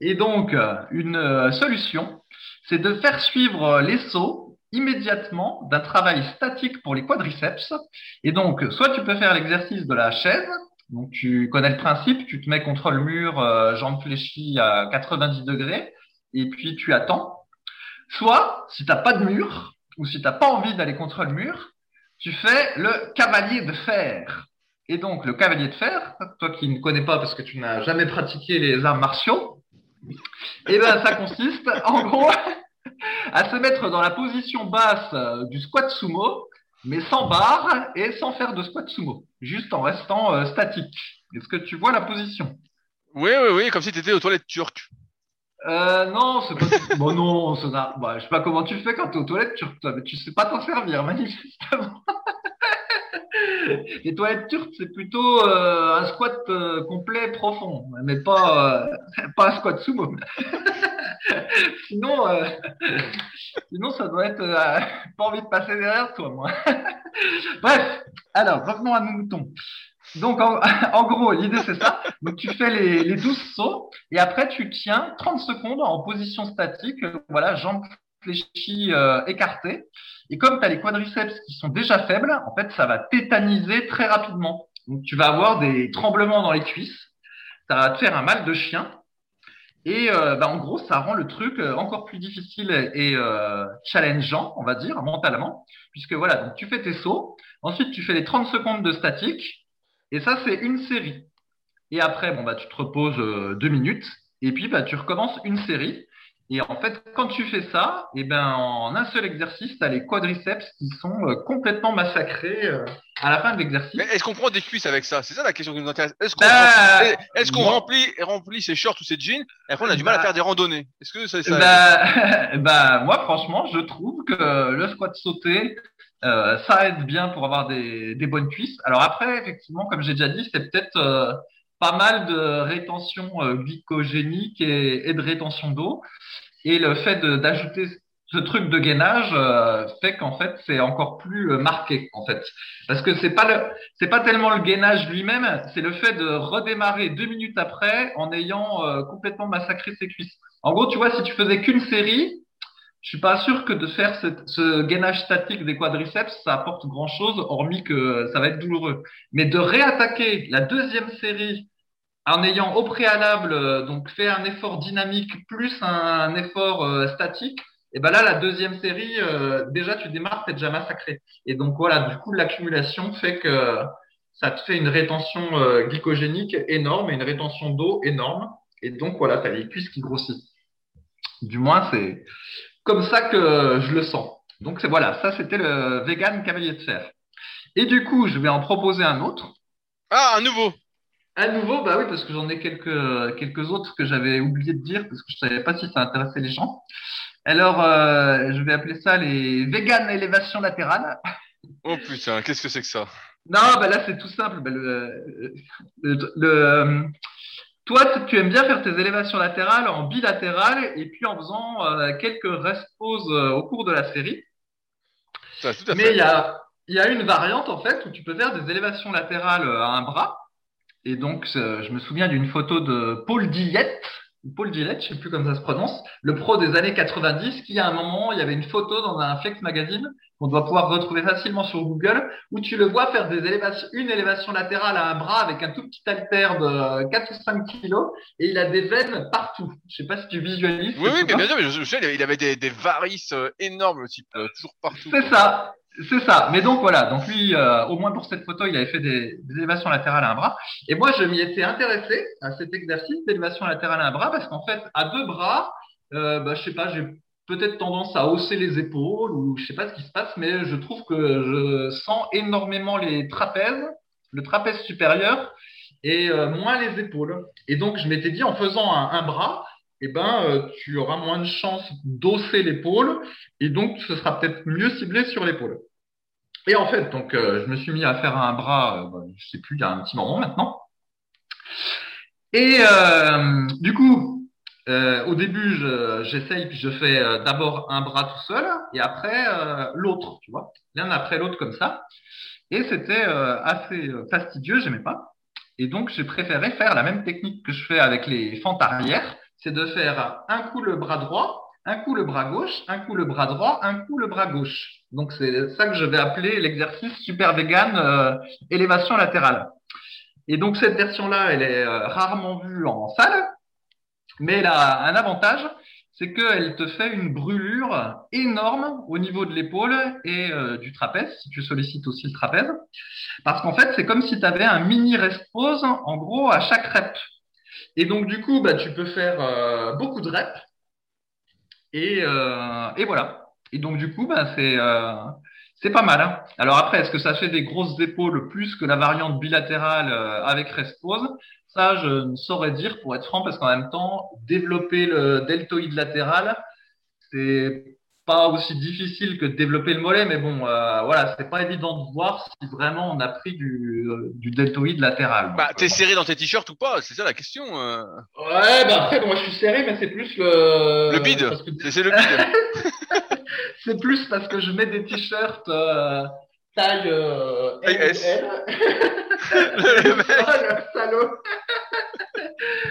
Et donc, une euh, solution, c'est de faire suivre les sauts immédiatement d'un travail statique pour les quadriceps. Et donc, soit tu peux faire l'exercice de la chaise, donc tu connais le principe, tu te mets contre le mur, euh, jambes fléchies à 90 degrés, et puis tu attends. Soit, si tu n'as pas de mur, ou si tu n'as pas envie d'aller contre le mur, tu fais le cavalier de fer. Et donc le cavalier de fer, toi qui ne connais pas parce que tu n'as jamais pratiqué les arts martiaux, eh ben ça consiste en gros à se mettre dans la position basse euh, du squat sumo mais sans barre et sans faire de squat sumo, juste en restant euh, statique. Est-ce que tu vois la position? Oui, oui, oui, comme si tu étais aux toilettes turques. Euh, non, c'est pas. bon, non, ça n'a- bah, je sais pas comment tu fais quand tu es aux toilettes turques, toi, mais tu sais pas t'en servir, manifestement. Les toilettes turques, c'est plutôt euh, un squat euh, complet profond, mais pas, euh, pas un squat sumo. sinon, euh, sinon, ça doit être pas envie de passer derrière toi, moi. Bref, alors revenons à nos moutons. Donc, en, gros, l'idée c'est ça. Donc, tu fais les, les 12 sauts et après, tu tiens 30 secondes en position statique, voilà, jambes fléchies, euh, écartées. Et comme tu as les quadriceps qui sont déjà faibles, en fait, ça va tétaniser très rapidement. Donc, tu vas avoir des tremblements dans les cuisses. Ça va te faire un mal de chien. Et euh, bah, en gros, ça rend le truc euh, encore plus difficile et euh, challengeant, on va dire, mentalement. Puisque voilà, donc tu fais tes sauts. Ensuite, tu fais les 30 secondes de statique. Et ça, c'est une série. Et après, bon, bah, tu te reposes deux minutes. Et puis, bah, tu recommences une série. Et en fait, quand tu fais ça, et ben, en un seul exercice, tu as les quadriceps qui sont euh, complètement massacrés euh, à la fin de l'exercice. Mais est-ce qu'on prend des cuisses avec ça? C'est ça la question qui nous intéresse. Est-ce qu'on Bah, moi- remplit, remplit ses shorts ou ses jeans et après on a du mal à Bah- faire des randonnées? Est-ce que c'est ça Bah, moi, franchement, je trouve que le squat sauté, euh, ça aide bien pour avoir des, des bonnes cuisses. Alors après, effectivement, comme j'ai déjà dit, c'est peut-être pas mal de rétention euh, glycogénique et, de rétention d'eau. Et le fait d'ajouter ce truc de gainage euh, fait qu'en fait, c'est encore plus euh, marqué, en fait. Parce que c'est pas le, c'est pas tellement le gainage lui-même, c'est le fait de redémarrer deux minutes après en ayant complètement massacré ses cuisses. En gros, tu vois, si tu faisais qu'une série, je suis pas sûr que de faire ce gainage statique des quadriceps, ça apporte grand chose, hormis que ça va être douloureux. Mais de réattaquer la deuxième série en ayant au préalable euh, donc fait un effort dynamique plus un, effort euh, statique, et ben là la deuxième série euh, déjà tu démarres t'es déjà massacré. Et donc voilà, du coup l'accumulation fait que ça te fait une rétention glycogénique énorme et une rétention d'eau énorme. Et donc voilà, tu as les cuisses qui grossissent. Du moins, c'est comme ça que je le sens. Donc voilà, ça c'était le vegan cavalier de fer. Et du coup, je vais en proposer un autre. Ah, un nouveau. À nouveau, bah oui, parce que j'en ai quelques, quelques autres que j'avais oublié de dire parce que je savais pas si ça intéressait les gens. Alors, euh, je vais appeler ça les vegan élévation latérale. Oh putain, qu'est-ce que c'est que ça? Non, bah là c'est tout simple. Bah, le, le, le- euh, toi, tu aimes bien faire tes élévations latérales en bilatéral et puis en faisant euh, quelques rest poses euh, au cours de la série. Ça, tout à Mais fait. il y a, il y a une variante en fait où tu peux faire des élévations latérales à un bras. Et donc, euh, je me souviens d'une photo de Paul Dillette, Paul Dillette, je sais plus comment ça se prononce, le pro des années 90, qui à un moment, il y avait une photo dans un Flex magazine qu'on doit pouvoir retrouver facilement sur Google, où tu le vois faire des élévations, une élévation latérale à un bras avec un tout petit haltère de 4 ou 5 kilos, et il a des veines partout. Je sais pas si tu visualises. Oui, oui, mais bien sûr, mais je, il avait- des, des varices euh, énormes, type, euh, toujours partout. C'est ça, c'est ça. Mais donc voilà, donc lui, euh, au moins pour cette photo, il avait fait des, des élévations latérales à un bras. Et moi, je m'y étais intéressé à cet exercice d'élévation latérale à un bras parce qu'en fait, à deux bras, euh, bah, je sais pas, j'ai peut-être tendance à hausser les épaules ou je sais pas ce qui se passe, mais je trouve que je sens énormément les trapèzes, le trapèze supérieur et euh, moins les épaules. Et donc, je m'étais dit en faisant un, un bras, eh ben, euh, tu auras moins de chances d'hausser l'épaule et donc ce sera peut-être mieux ciblé sur l'épaule. Et en fait, donc, euh, je me suis mis à faire un bras, euh, bah, je sais plus, il y a un petit moment maintenant. Et euh, du coup, au début, je- j'essaye, puis je fais d'abord un bras tout seul, et après l'autre, tu vois, l'un après l'autre comme ça. Et c'était assez fastidieux, j'aimais pas. Et donc, j'ai préféré faire la même technique que je fais avec les fentes arrière, c'est de faire un coup le bras droit, un coup le bras gauche, un coup le bras droit, un coup le bras gauche. Donc, c'est ça que je vais appeler l'exercice super vegan euh, élévation latérale. Et donc, cette version-là, elle est euh, rarement vue en salle, mais elle a un avantage, c'est qu'elle te fait une brûlure énorme au niveau de l'épaule et euh, du trapèze, si tu sollicites aussi le trapèze. Parce qu'en fait, c'est comme si tu avais un mini rest en gros, à chaque rep. Et donc, du coup, bah, tu peux faire euh, beaucoup de reps. Et, euh, et voilà. Et donc, du coup, bah, c'est euh, C'est pas mal. Hein Alors après, est-ce que ça fait des grosses épaules plus que la variante bilatérale avec Respose? Ça, je ne saurais dire pour être franc, parce qu'en même temps, développer le deltoïde latéral, c'est pas aussi difficile que de développer le mollet, mais bon, euh, voilà, c'est pas évident de voir si vraiment on a pris du, euh, du deltoïde latéral. Bah, t'es serré dans tes t-shirts ou pas C'est ça la question. Euh. Ouais, bah après, moi je suis serré, mais c'est plus le. Le bide. C'est le bide. c'est plus parce que je mets des t-shirts euh, taille, euh, taille S. le, mec. salaud.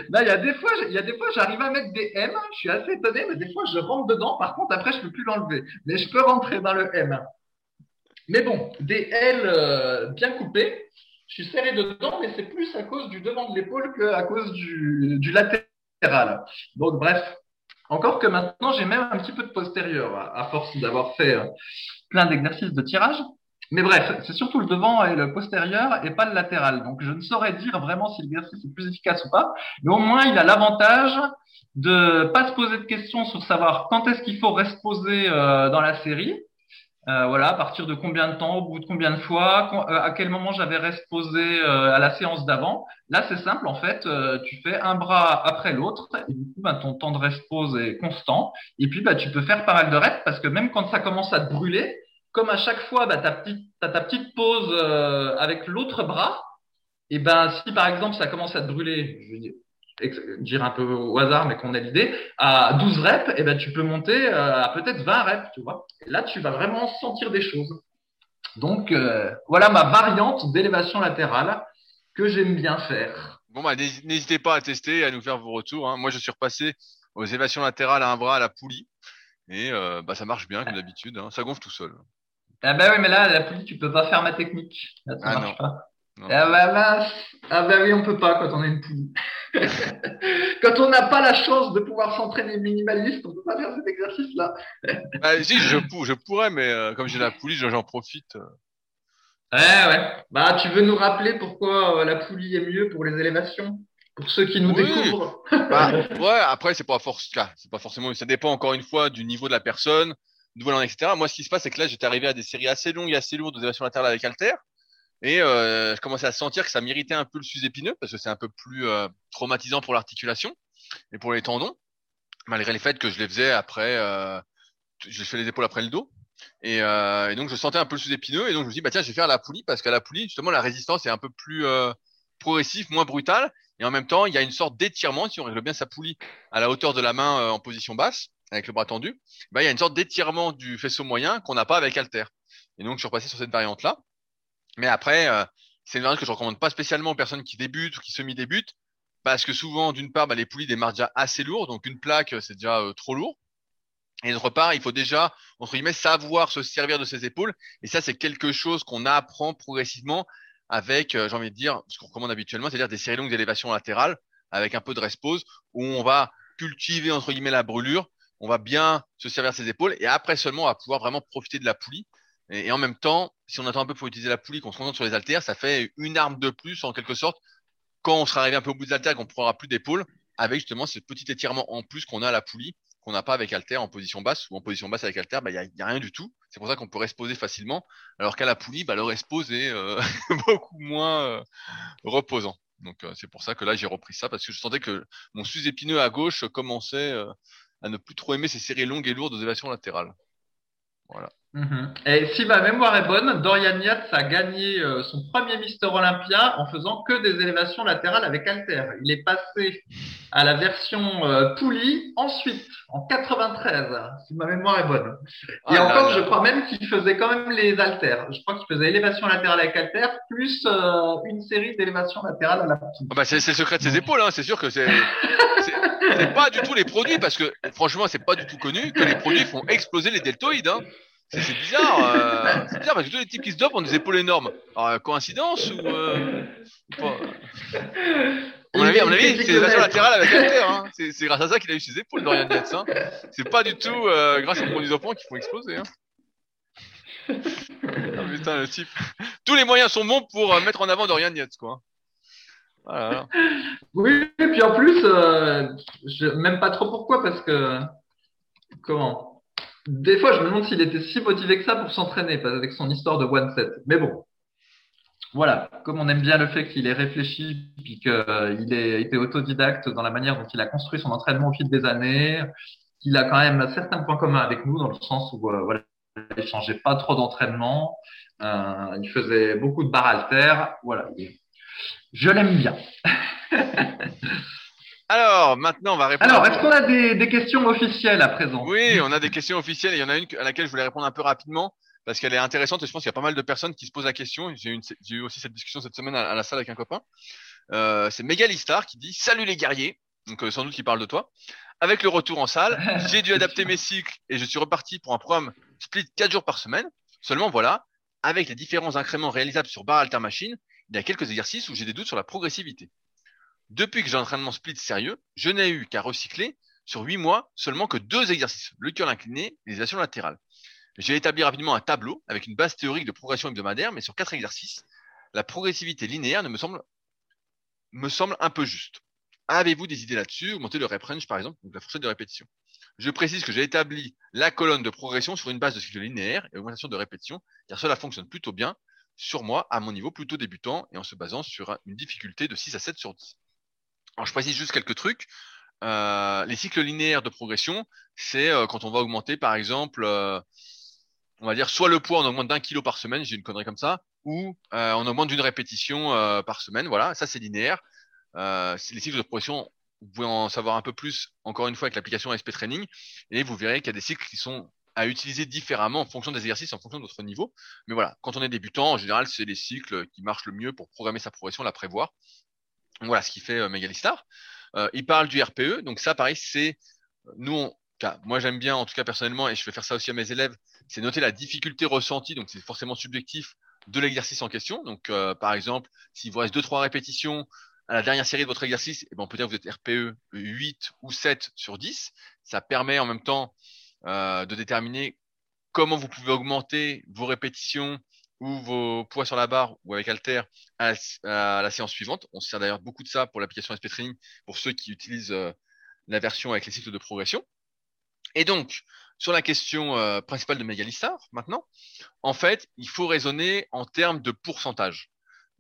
Là, il y a des fois, il y a des fois, j'arrive à mettre des M. Je suis assez étonné, mais des fois, je rentre dedans. Par contre, après, je peux plus l'enlever. Mais je peux rentrer dans le M. Mais bon, des L euh, bien coupées. Je suis serré dedans, mais c'est plus à cause du devant de l'épaule qu'à cause du, du latéral. Donc, bref. Encore que maintenant, j'ai même un petit peu de postérieur, à force d'avoir fait euh, plein d'exercices de tirage. Mais bref, c'est surtout le devant et le postérieur et pas le latéral. Donc, je ne saurais dire vraiment si l'exercice est plus efficace ou pas. Mais au moins, il a l'avantage de pas se poser de questions sur savoir quand est-ce qu'il faut reposer euh, dans la série. Euh, voilà, à partir de combien de temps, au bout de combien de fois, euh, à quel moment j'avais reposé euh, à la séance d'avant. Là, c'est simple, en fait, tu fais un bras après l'autre, et du coup, bah, ton temps de repose est constant. Et puis, bah, tu peux faire pas mal de reps, parce que même quand ça commence à te brûler, comme à chaque fois, bah, ta petite, as ta petite pause avec l'autre bras, et ben, si par exemple ça commence à te brûler, je dire un peu au hasard, mais qu'on a l'idée, à 12 reps, et eh ben, tu peux monter euh, à peut-être 20 reps, tu vois. Là, tu vas vraiment sentir des choses. Donc, euh, voilà ma variante d'élévation latérale que j'aime bien faire. Bon, bah, n'hésitez pas à tester à nous faire vos retours. Hein. Moi, je suis repassé aux élévations latérales à un bras à la poulie. Et euh, bah, ça marche bien, comme d'habitude. Hein. Ça gonfle tout seul. Ah bah oui, mais là, la poulie, tu peux pas faire ma technique. ça ah marche pas. Ah bah, ah bah oui, on peut pas quand on est une poulie. quand on n'a pas la chance de pouvoir s'entraîner minimaliste, on peut pas faire cet exercice-là. bah, si, je, je pourrais, mais euh, comme j'ai la poulie, j'en profite. Euh. Ouais, ouais. Bah, tu veux nous rappeler pourquoi euh, la poulie est mieux pour les élévations? Pour ceux qui nous découvrent. bah, ouais, après c'est pas forcément, c'est pas forcément, ça dépend encore une fois du niveau de la personne, d'où elle etc. Moi, ce qui se passe, c'est que là, j'étais arrivé à des séries assez longues et assez lourdes d'élévation latérale avec Alter. Et euh, je commençais à sentir que ça m'irritait un peu le sus-épineux parce que c'est un peu plus euh, traumatisant pour l'articulation et pour les tendons, malgré les fait que je les faisais après, euh, je fais les épaules après le dos. Et, euh, donc je sentais un peu le sous-épineux et donc je me dis bah tiens je vais faire la poulie parce qu'à la poulie justement la résistance est un peu plus progressive, moins brutale et en même temps il y a une sorte d'étirement si on règle bien sa poulie à la hauteur de la main en position basse avec le bras tendu, bah il y a une sorte d'étirement du faisceau moyen qu'on n'a pas avec Alter. Et donc je suis repassé sur cette variante là. Mais après, euh, c'est une variante que je recommande pas spécialement aux personnes qui débutent ou qui semi-débutent, parce que souvent, d'une part, bah, les poulies démarrent déjà assez lourds, donc une plaque, c'est déjà euh, trop lourd. Et d'autre part, il faut déjà, entre guillemets, savoir se servir de ses épaules. Et ça, c'est quelque chose qu'on apprend progressivement avec, euh, j'ai envie de dire, ce qu'on recommande habituellement, c'est-à-dire des séries longues d'élévation latérale avec un peu de respose où on va cultiver, entre guillemets, la brûlure. On va bien se servir ses épaules et après seulement, on va pouvoir vraiment profiter de la poulie. Et, en même temps, si on attend un peu pour utiliser la poulie, qu'on se concentre sur les haltères, ça fait une arme de plus en quelque sorte. Quand on sera arrivé un peu au bout des haltères, qu'on pourra plus d'épaule, avec justement ce petit étirement en plus qu'on a à la poulie, qu'on n'a pas avec halter en position basse ou en position basse avec halter, bah, il n'y a, rien du tout. C'est pour ça qu'on peut reposer facilement, alors qu'à la poulie, bah, le respose est euh, beaucoup moins euh, reposant. Donc euh, c'est pour ça que là j'ai repris ça parce que je sentais que mon sus-épineux à gauche commençait à ne plus trop aimer ces séries longues et lourdes aux élévations latérales. Voilà. Mhm. Et si ma mémoire est bonne, Dorian Yates a gagné euh, son premier Mister Olympia en faisant que des élévations latérales avec Alter. Il est passé à la version euh, poulie ensuite, en 93, si ma mémoire est bonne. Et ah encore, je crois même qu'il faisait quand même les haltères. Je crois qu'il faisait élévation latérale avec Alter plus euh, une série d'élévations latérales à la poulie. Ah bah c'est le secret de ses épaules, hein. c'est sûr que c'est c'est pas du tout les produits parce que franchement c'est pas du tout connu que les produits font exploser les deltoïdes. Hein. C'est bizarre. Euh, c'est bizarre parce que tous les types qui se dopent ont des épaules énormes. Alors, euh, coïncidence ou, euh, pas? On a vu, on a vu, c'est l'évasion latérale avec la terre. Hein. C'est grâce à ça qu'il a eu ses épaules, Dorian Yates. Hein. C'est pas du tout euh, grâce aux produits dopants qui font exploser. Hein. Putain, le type. Tous les moyens sont bons pour euh, mettre en avant Dorian Yates, quoi. Oui, et puis en plus, euh, même pas trop pourquoi, parce que comment? Des fois, je me demande s'il était si motivé que ça pour s'entraîner, avec son histoire de one set. Mais bon, voilà, comme on aime bien le fait qu'il ait réfléchi, puis qu'il ait été autodidacte dans la manière dont il a construit son entraînement au fil des années, qu'il a quand même certains points communs avec nous, dans le sens où euh, voilà, il changeait pas trop d'entraînement, euh, il faisait beaucoup de barres haltères, voilà. Je l'aime bien. Alors, maintenant, on va répondre. Alors, est-ce qu'on a des, des, questions officielles à présent? Oui, on a des questions officielles. il y en a une à laquelle je voulais répondre un peu rapidement parce qu'elle est intéressante et je pense qu'il y a pas mal de personnes qui se posent la question. J'ai eu, aussi cette discussion cette semaine à, la salle avec un copain. Euh, c'est Megalistar qui dit Salut les guerriers. Donc, euh, sans doute qu'il parle de toi. Avec le retour en salle, j'ai dû adapter mes cycles et je suis reparti pour un programme split 4 jours par semaine. Seulement, voilà, avec les différents incréments réalisables sur bar alter machine, il y a quelques exercices où j'ai des doutes sur la progressivité. Depuis que j'ai un entraînement split sérieux, je n'ai eu qu'à recycler sur 8 mois seulement que deux exercices, le curl incliné et les élévations latérales. J'ai établi rapidement un tableau avec une base théorique de progression hebdomadaire, mais sur quatre exercices, la progressivité linéaire ne me semble, me semble un peu juste. Avez-vous des idées là-dessus? Augmenter le rep range, par exemple, donc la fourchette de répétition. Je précise que j'ai établi la colonne de progression sur une base de cycle linéaire et augmentation de répétition, car cela fonctionne plutôt bien sur moi, à mon niveau plutôt débutant, et en se basant sur une difficulté de 6 à 7 sur 10. Alors, je précise juste quelques trucs. Euh, les cycles linéaires de progression, c'est euh, quand on va augmenter, par exemple, euh, on va dire soit le poids, on augmente d'un kilo par semaine, j'ai une connerie comme ça, ou on augmente d'une répétition par semaine. Voilà, ça c'est linéaire. les cycles de progression, vous pouvez en savoir un peu plus, encore une fois, avec l'application SP Training, et vous verrez qu'il y a des cycles qui sont à utiliser différemment en fonction des exercices, en fonction de votre niveau. Mais voilà, quand on est débutant, en général, c'est les cycles qui marchent le mieux pour programmer sa progression, la prévoir. Voilà ce qui fait euh, Megalistar. Euh, il parle du RPE, donc ça, pareil, c'est nous, moi j'aime bien, en tout cas personnellement, et je vais faire ça aussi à mes élèves, c'est noter la difficulté ressentie, donc c'est forcément subjectif de l'exercice en question. Donc euh, par exemple, s'il vous reste 2-3 répétitions à la dernière série de votre exercice, eh ben, peut-être vous êtes RPE 8 ou 7 sur 10. Ça permet en même temps euh, de déterminer comment vous pouvez augmenter vos répétitions ou vos poids sur la barre ou avec Alter à, la séance suivante. On se sert d'ailleurs beaucoup de ça pour l'application SP Training pour ceux qui utilisent euh, la version avec les cycles de progression. Et donc, sur la question euh, principale de Megalistar, maintenant, en fait, il faut raisonner en termes de pourcentage.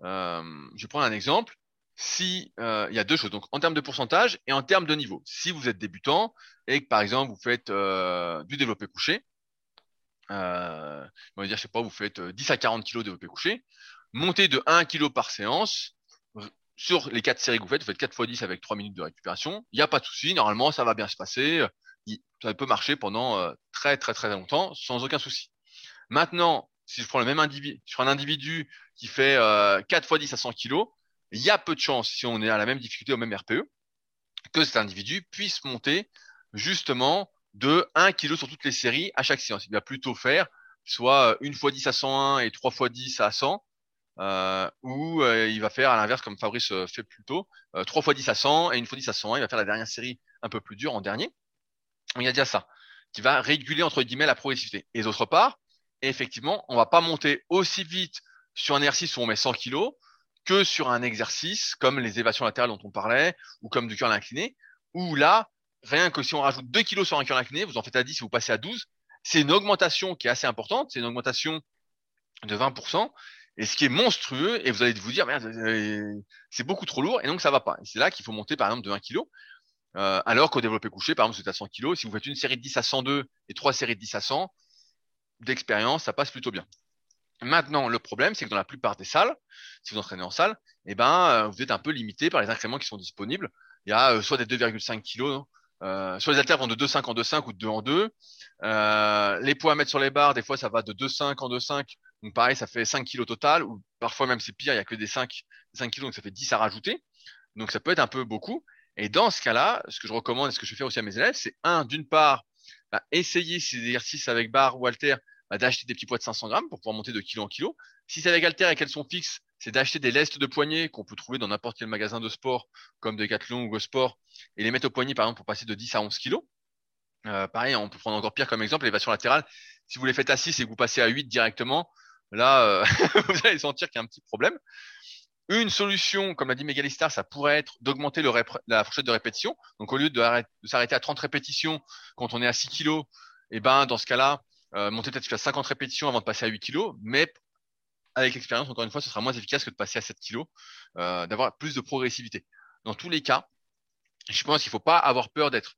Euh, je prends un exemple. Si il y a deux choses, donc en termes de pourcentage et en termes de niveau. Si vous êtes débutant et que par exemple vous faites du développé couché, euh, on va dire, je sais pas, vous faites 10 euh, à 40 kg de développé couché, montez de 1 kg par séance sur les 4 séries que vous faites, vous faites 4 x 10 avec 3 minutes de récupération, il n'y a pas de souci, normalement ça va bien se passer, ça peut marcher pendant euh, très très très longtemps sans aucun souci. Maintenant, si je prends le même individu, sur un individu qui fait 4 x 10 à 100 kg, il y a peu de chances, si on est à la même difficulté au même RPE, que cet individu puisse monter justement de 1 kg sur toutes les séries à chaque séance. Il va plutôt faire soit une fois 10 à 101 et 3 fois 10 à 100, euh, ou euh, il va faire à l'inverse comme Fabrice euh, fait plus tôt, 3 fois 10 à 100 et une fois 10 à 101, il va faire la dernière série un peu plus dure en dernier. Il y a déjà ça, qui va réguler entre guillemets la progressivité. Et d'autre part, effectivement, on va pas monter aussi vite sur un exercice où on met 100 kg que sur un exercice comme les évasions latérales dont on parlait, ou comme du curl incliné, où là, rien que si on rajoute 2 kilos sur un cœur incliné, vous en faites à 10 et vous passez à 12, c'est une augmentation qui est assez importante, c'est une augmentation de 20%, et ce qui est monstrueux, et vous allez vous dire, euh, c'est beaucoup trop lourd, et donc ça va pas. C'est là qu'il faut monter par exemple de 1 kg, euh, alors qu'au développé couché, par exemple, c'est à 100 kg, si vous faites une série de 10 à 102 et trois séries de 10 à 100, d'expérience, ça passe plutôt bien. Maintenant, le problème, c'est que dans la plupart des salles, si vous entraînez en salle, eh ben, euh, vous êtes un peu limité par les incréments qui sont disponibles. Il y a soit des 2,5 kg euh, sur les haltères vont de 2,5 en 2,5 ou de 2 en 2. Euh, les poids à mettre sur les barres, des fois, ça va de 2,5 en 2,5. Donc, pareil, ça fait 5 kg total. Ou parfois, même, c'est pire, il y a que des 5, 5 kg, donc ça fait 10 à rajouter. Donc, ça peut être un peu beaucoup. Et dans ce cas-là, ce que je recommande et ce que je fais aussi à mes élèves, c'est un, d'une part, bah, essayer ces exercices avec barre ou halter, bah, d'acheter des petits poids de 500 grammes pour pouvoir monter de kilo en kilo. Si c'est avec halter et qu'elles sont fixes, c'est d'acheter des lestes de poignet qu'on peut trouver dans n'importe quel magasin de sport, comme Decathlon ou GoSport, et les mettre au poignet, par exemple, pour passer de 10 à 11 kg. Euh, pareil, on peut prendre encore pire comme exemple, l'élévation latérale. Si vous les faites à 6 et que vous passez à 8 directement, là, euh, vous allez sentir qu'il y a un petit problème. Une solution, comme l'a dit Megalistar, ça pourrait être d'augmenter la fourchette de répétition. Donc, au lieu de, s'arrêter à 30 répétitions quand on est à 6 kg, et ben dans ce cas-là, monter peut-être jusqu'à 50 répétitions avant de passer à 8 kilos, mais avec l'expérience, encore une fois, ce sera moins efficace que de passer à 7 kilos, euh, d'avoir plus de progressivité. Dans tous les cas, je pense qu'il ne faut pas avoir peur d'être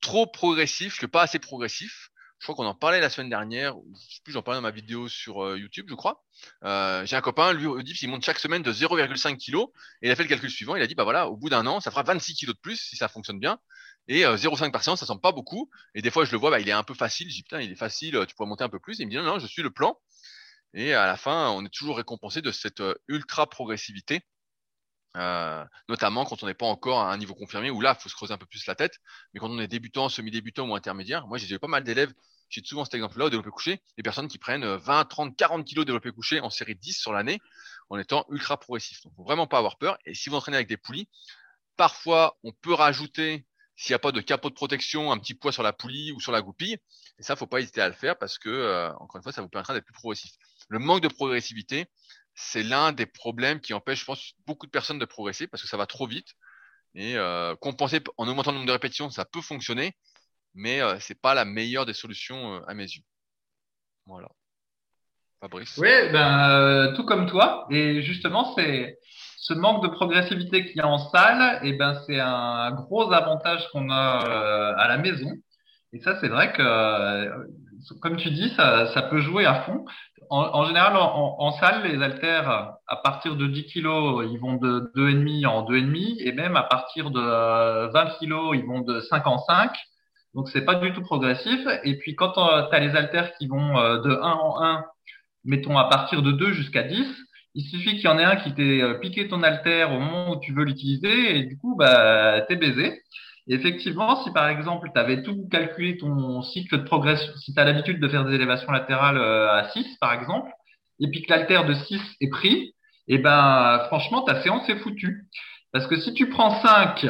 trop progressif que pas assez progressif. Je crois qu'on en parlait la semaine dernière, ou je sais plus, j'en parlais dans ma vidéo sur euh, YouTube, je crois. Euh, j'ai un copain, lui, dit il monte chaque semaine de 0,5 kg, et il a fait le calcul suivant, il a dit, bah voilà, au bout d'un an, ça fera 26 kg de plus si ça fonctionne bien. Et 0,5 par séance, ça semble pas beaucoup. Et des fois, je le vois, bah, il est un peu facile. Je dis, putain, il est facile, tu pourrais monter un peu plus. Et il me dit, non, non, je suis le plan. Et à la fin, on est toujours récompensé de cette euh, ultra progressivité, euh, notamment quand on n'est pas encore à un niveau confirmé, où là, il faut se creuser un peu plus la tête. Mais quand on est débutant, semi-débutant ou intermédiaire, moi j'ai pas mal d'élèves, j'ai souvent cet exemple-là au développé couché, des personnes qui prennent 20, 30, 40 kilos de développé couché en série 10 sur l'année, en étant ultra progressif. Donc, faut vraiment pas avoir peur. Et si vous entraînez avec des poulies, parfois on peut rajouter s'il n'y a pas de capot de protection, un petit poids sur la poulie ou sur la goupille. Et ça, faut pas hésiter à le faire parce que, euh, encore une fois, ça vous permettra d'être plus progressif. Le manque de progressivité, c'est l'un des problèmes qui empêche, je pense, beaucoup de personnes de progresser parce que ça va trop vite. Et euh, compenser en augmentant le nombre de répétitions, ça peut fonctionner, mais euh, c'est pas la meilleure des solutions euh, à mes yeux. Voilà. Fabrice? Oui, ben tout comme toi. Et justement, c'est ce manque de progressivité qu'il y a en salle, eh ben c'est un gros avantage qu'on a euh, à la maison. Et ça, c'est vrai que, euh, comme tu dis, ça, ça peut jouer à fond. En, en général, en, en, salle, les haltères, à partir de 10 kilos, ils vont de 2,5 en 2,5, et même à partir de 20 euh, kilos, ils vont de 5 en 5. Donc, c'est pas du tout progressif. Et puis, quand tu as les haltères qui vont de 1 en 1, mettons à partir de 2 jusqu'à 10, il suffit qu'il y en ait un qui t'ait euh, piqué ton alter au moment où tu veux l'utiliser et du coup, bah, t'es baisé. Effectivement, si par exemple, tu avais tout calculé ton cycle de progression, si tu as l'habitude de faire des élévations latérales euh, à 6 par exemple, et puis que l'alter de 6 est pris, et eh ben franchement, ta séance est foutue. Parce que si tu prends 5, et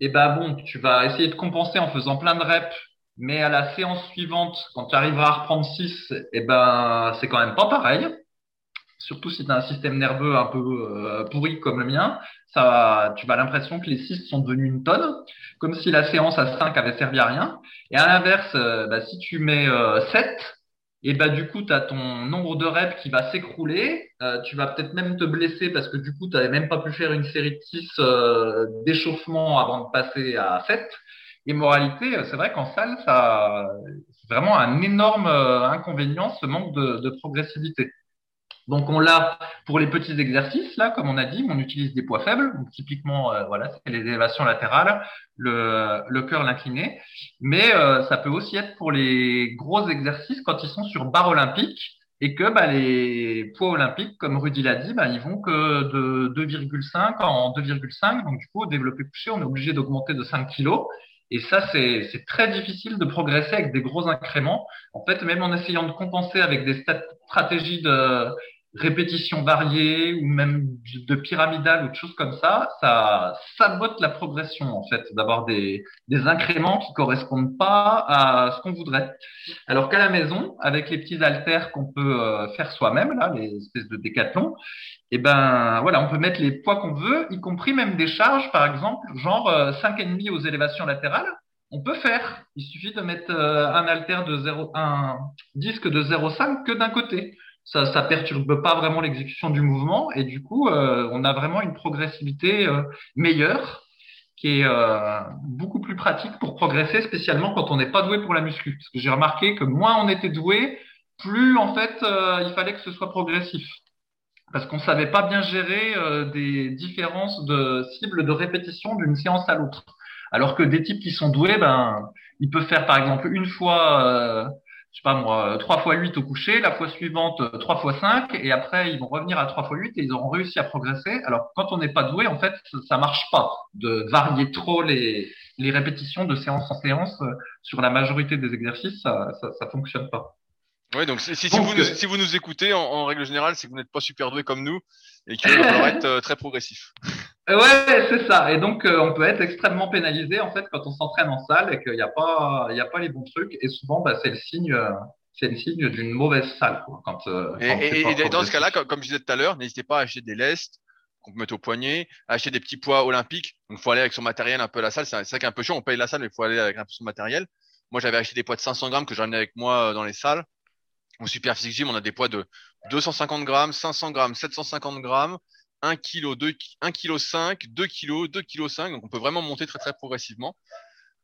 eh ben bon, tu vas essayer de compenser en faisant plein de reps, mais à la séance suivante, quand tu arriveras à reprendre 6, et eh ben c'est quand même pas pareil surtout si tu as un système nerveux un peu euh, pourri comme le mien, ça, tu as l'impression que les 6 sont devenus une tonne, comme si la séance à 5 avait servi à rien. Et à l'inverse, euh, bah, si tu mets 7, euh, et bah du coup, tu as ton nombre de reps qui va s'écrouler. tu vas peut-être même te blesser parce que du coup, tu n'avais même pas pu faire une série de 6 d'échauffement avant de passer à 7. Et moralité, c'est vrai qu'en salle, c'est vraiment un énorme inconvénient, ce manque de progressivité. Donc on l'a pour les petits exercices là, comme on a dit, on utilise des poids faibles. Donc, typiquement, euh, voilà, c'est les élévations latérales, le, le cœur l'incliné. Mais euh, ça peut aussi être pour les gros exercices quand ils sont sur barre olympique et que bah, les poids olympiques, comme Rudy l'a dit, bah, ils vont que de 2,5 en 2,5. Donc du coup, au développé couché, on est obligé d'augmenter de 5 kilos. Et ça, c'est très difficile de progresser avec des gros incréments. En fait, même en essayant de compenser avec des stratégies de, répétitions variées ou même de pyramidal ou de choses comme ça, ça sabote la progression en fait, d'avoir des, des incréments qui correspondent pas à ce qu'on voudrait. Alors qu'à la maison, avec les petits haltères qu'on peut euh, faire soi-même, là, les espèces de décathlon, et eh ben voilà, on peut mettre les poids qu'on veut, y compris même des charges, par exemple, genre euh, 5,5 aux élévations latérales. On peut faire. Il suffit de mettre euh, un haltère de 0, un disque de 0,5 que d'un côté ça, ça perturbe pas vraiment l'exécution du mouvement et du coup, euh, on a vraiment une progressivité euh, meilleure qui est euh, beaucoup plus pratique pour progresser, spécialement quand on n'est pas doué pour la muscu. Parce que j'ai remarqué que moins on était doué, plus en fait il fallait que ce soit progressif. Parce qu'on savait pas bien gérer des différences de cibles de répétition d'une séance à l'autre. Alors que des types qui sont doués, ben, ils peuvent faire par exemple une fois je sais pas moi, 3 fois 8 au coucher, la fois suivante 3 fois 5, et après ils vont revenir à 3 fois 8 et ils auront réussi à progresser. Alors quand on n'est pas doué, en fait, ça marche pas de varier trop les, les répétitions de séance en séance euh, sur la majorité des exercices, ça, ça, ça fonctionne pas. Oui, donc si, si, vous, nous, si vous nous écoutez, en, règle générale, c'est que vous n'êtes pas super doué comme nous et qu'il va être euh, très progressif. Ouais, c'est ça. Et donc, euh, on peut être extrêmement pénalisé en fait quand on s'entraîne en salle et qu'il n'y a pas, il y a pas les bons trucs. Et souvent, bah, c'est le signe, euh, c'est le signe d'une mauvaise salle. Quoi, quand, et, et, dans ce cas-là, comme, je disais tout à l'heure, n'hésitez pas à acheter des lestes qu'on peut mettre au poignet, acheter des petits poids olympiques. Donc, faut aller avec son matériel un peu à la salle. C'est ça qui est un peu chiant. On paye la salle, mais il faut aller avec un peu son matériel. Moi, j'avais acheté des poids de 500 grammes que ramené avec moi dans les salles. Au Super Physique Gym, on a des poids de 250 grammes, 500 grammes, 750 grammes, 1 kg, 2, 1 kg 5, 2 kg, 2 kg 5. Donc, on peut vraiment monter très, très progressivement.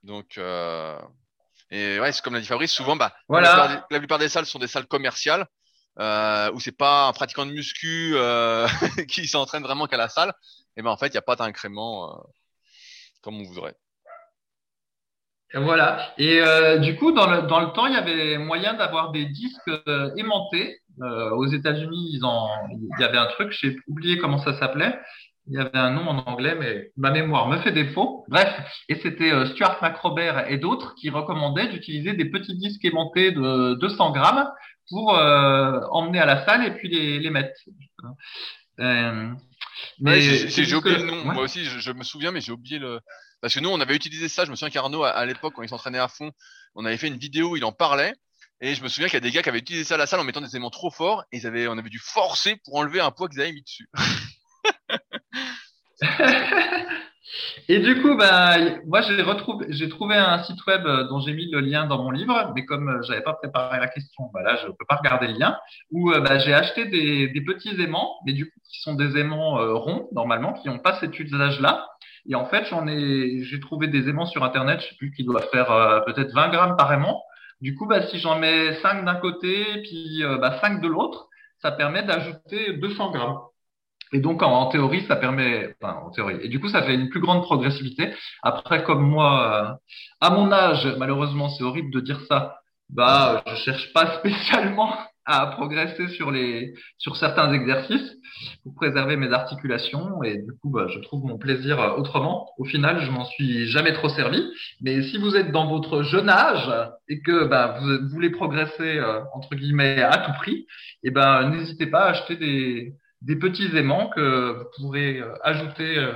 Donc, euh... et ouais, c'est comme l'a dit Fabrice, souvent, bah, Voilà. la, plupart des, la plupart des salles sont des salles commerciales, euh, où c'est pas un pratiquant de muscu, euh, qui s'entraîne vraiment qu'à la salle. Et ben, en fait, il n'y a pas d'incrément, euh, comme on voudrait. Voilà. Et euh, du coup, dans le, dans le temps, il y avait moyen d'avoir des disques aimantés. Euh, aux États-Unis, ils en, il y avait un truc, j'ai oublié comment ça s'appelait. Il y avait un nom en anglais, mais ma mémoire me fait défaut. Bref, et c'était euh, Stuart McRobert et d'autres qui recommandaient d'utiliser des petits disques aimantés de 200 grammes pour euh, emmener à la salle et puis les, les mettre. Euh, mais j'ai- oublié le nom. ouais. Moi aussi, je, je me souviens, mais j'ai oublié le. Parce que nous, on avait utilisé ça. Je me souviens qu'Arnaud, à, à l'époque, quand il s'entraînait à fond, on avait fait une vidéo où il en parlait. Et je me souviens qu'il y a des gars qui avaient utilisé ça à la salle en mettant des éléments trop forts. Et on avait dû forcer pour enlever un poids qu'ils avaient mis dessus. Et du coup, bah, moi, j'ai retrouvé, j'ai trouvé un site web euh, dont j'ai mis le lien dans mon livre, mais comme euh, j'avais pas préparé la question, bah là, je peux pas regarder le lien. Où euh, bah, j'ai acheté des, petits aimants, mais du coup, qui sont des aimants ronds normalement, qui n'ont pas cet usage-là. Et en fait, j'en ai, j'ai trouvé des aimants sur internet, je sais plus, qui doivent faire peut-être 20 grammes par aimant. Du coup, bah, si j'en mets 5 d'un côté, puis euh, bah, 5 de l'autre, ça permet d'ajouter 200 grammes. Et donc, en, théorie, ça permet, enfin, en théorie. Et du coup, ça fait une plus grande progressivité. Après, comme moi, euh, à mon âge, malheureusement, c'est horrible de dire ça. Bah, je cherche pas spécialement à progresser sur les, sur certains exercices pour préserver mes articulations. Et du coup, bah, je trouve mon plaisir euh, autrement. Au final, je m'en suis jamais trop servi. Mais si vous êtes dans votre jeune âge et que, bah, vous voulez progresser, euh, entre guillemets, à tout prix, et ben, n'hésitez pas à acheter des, des petits aimants que vous pourrez euh, ajouter euh,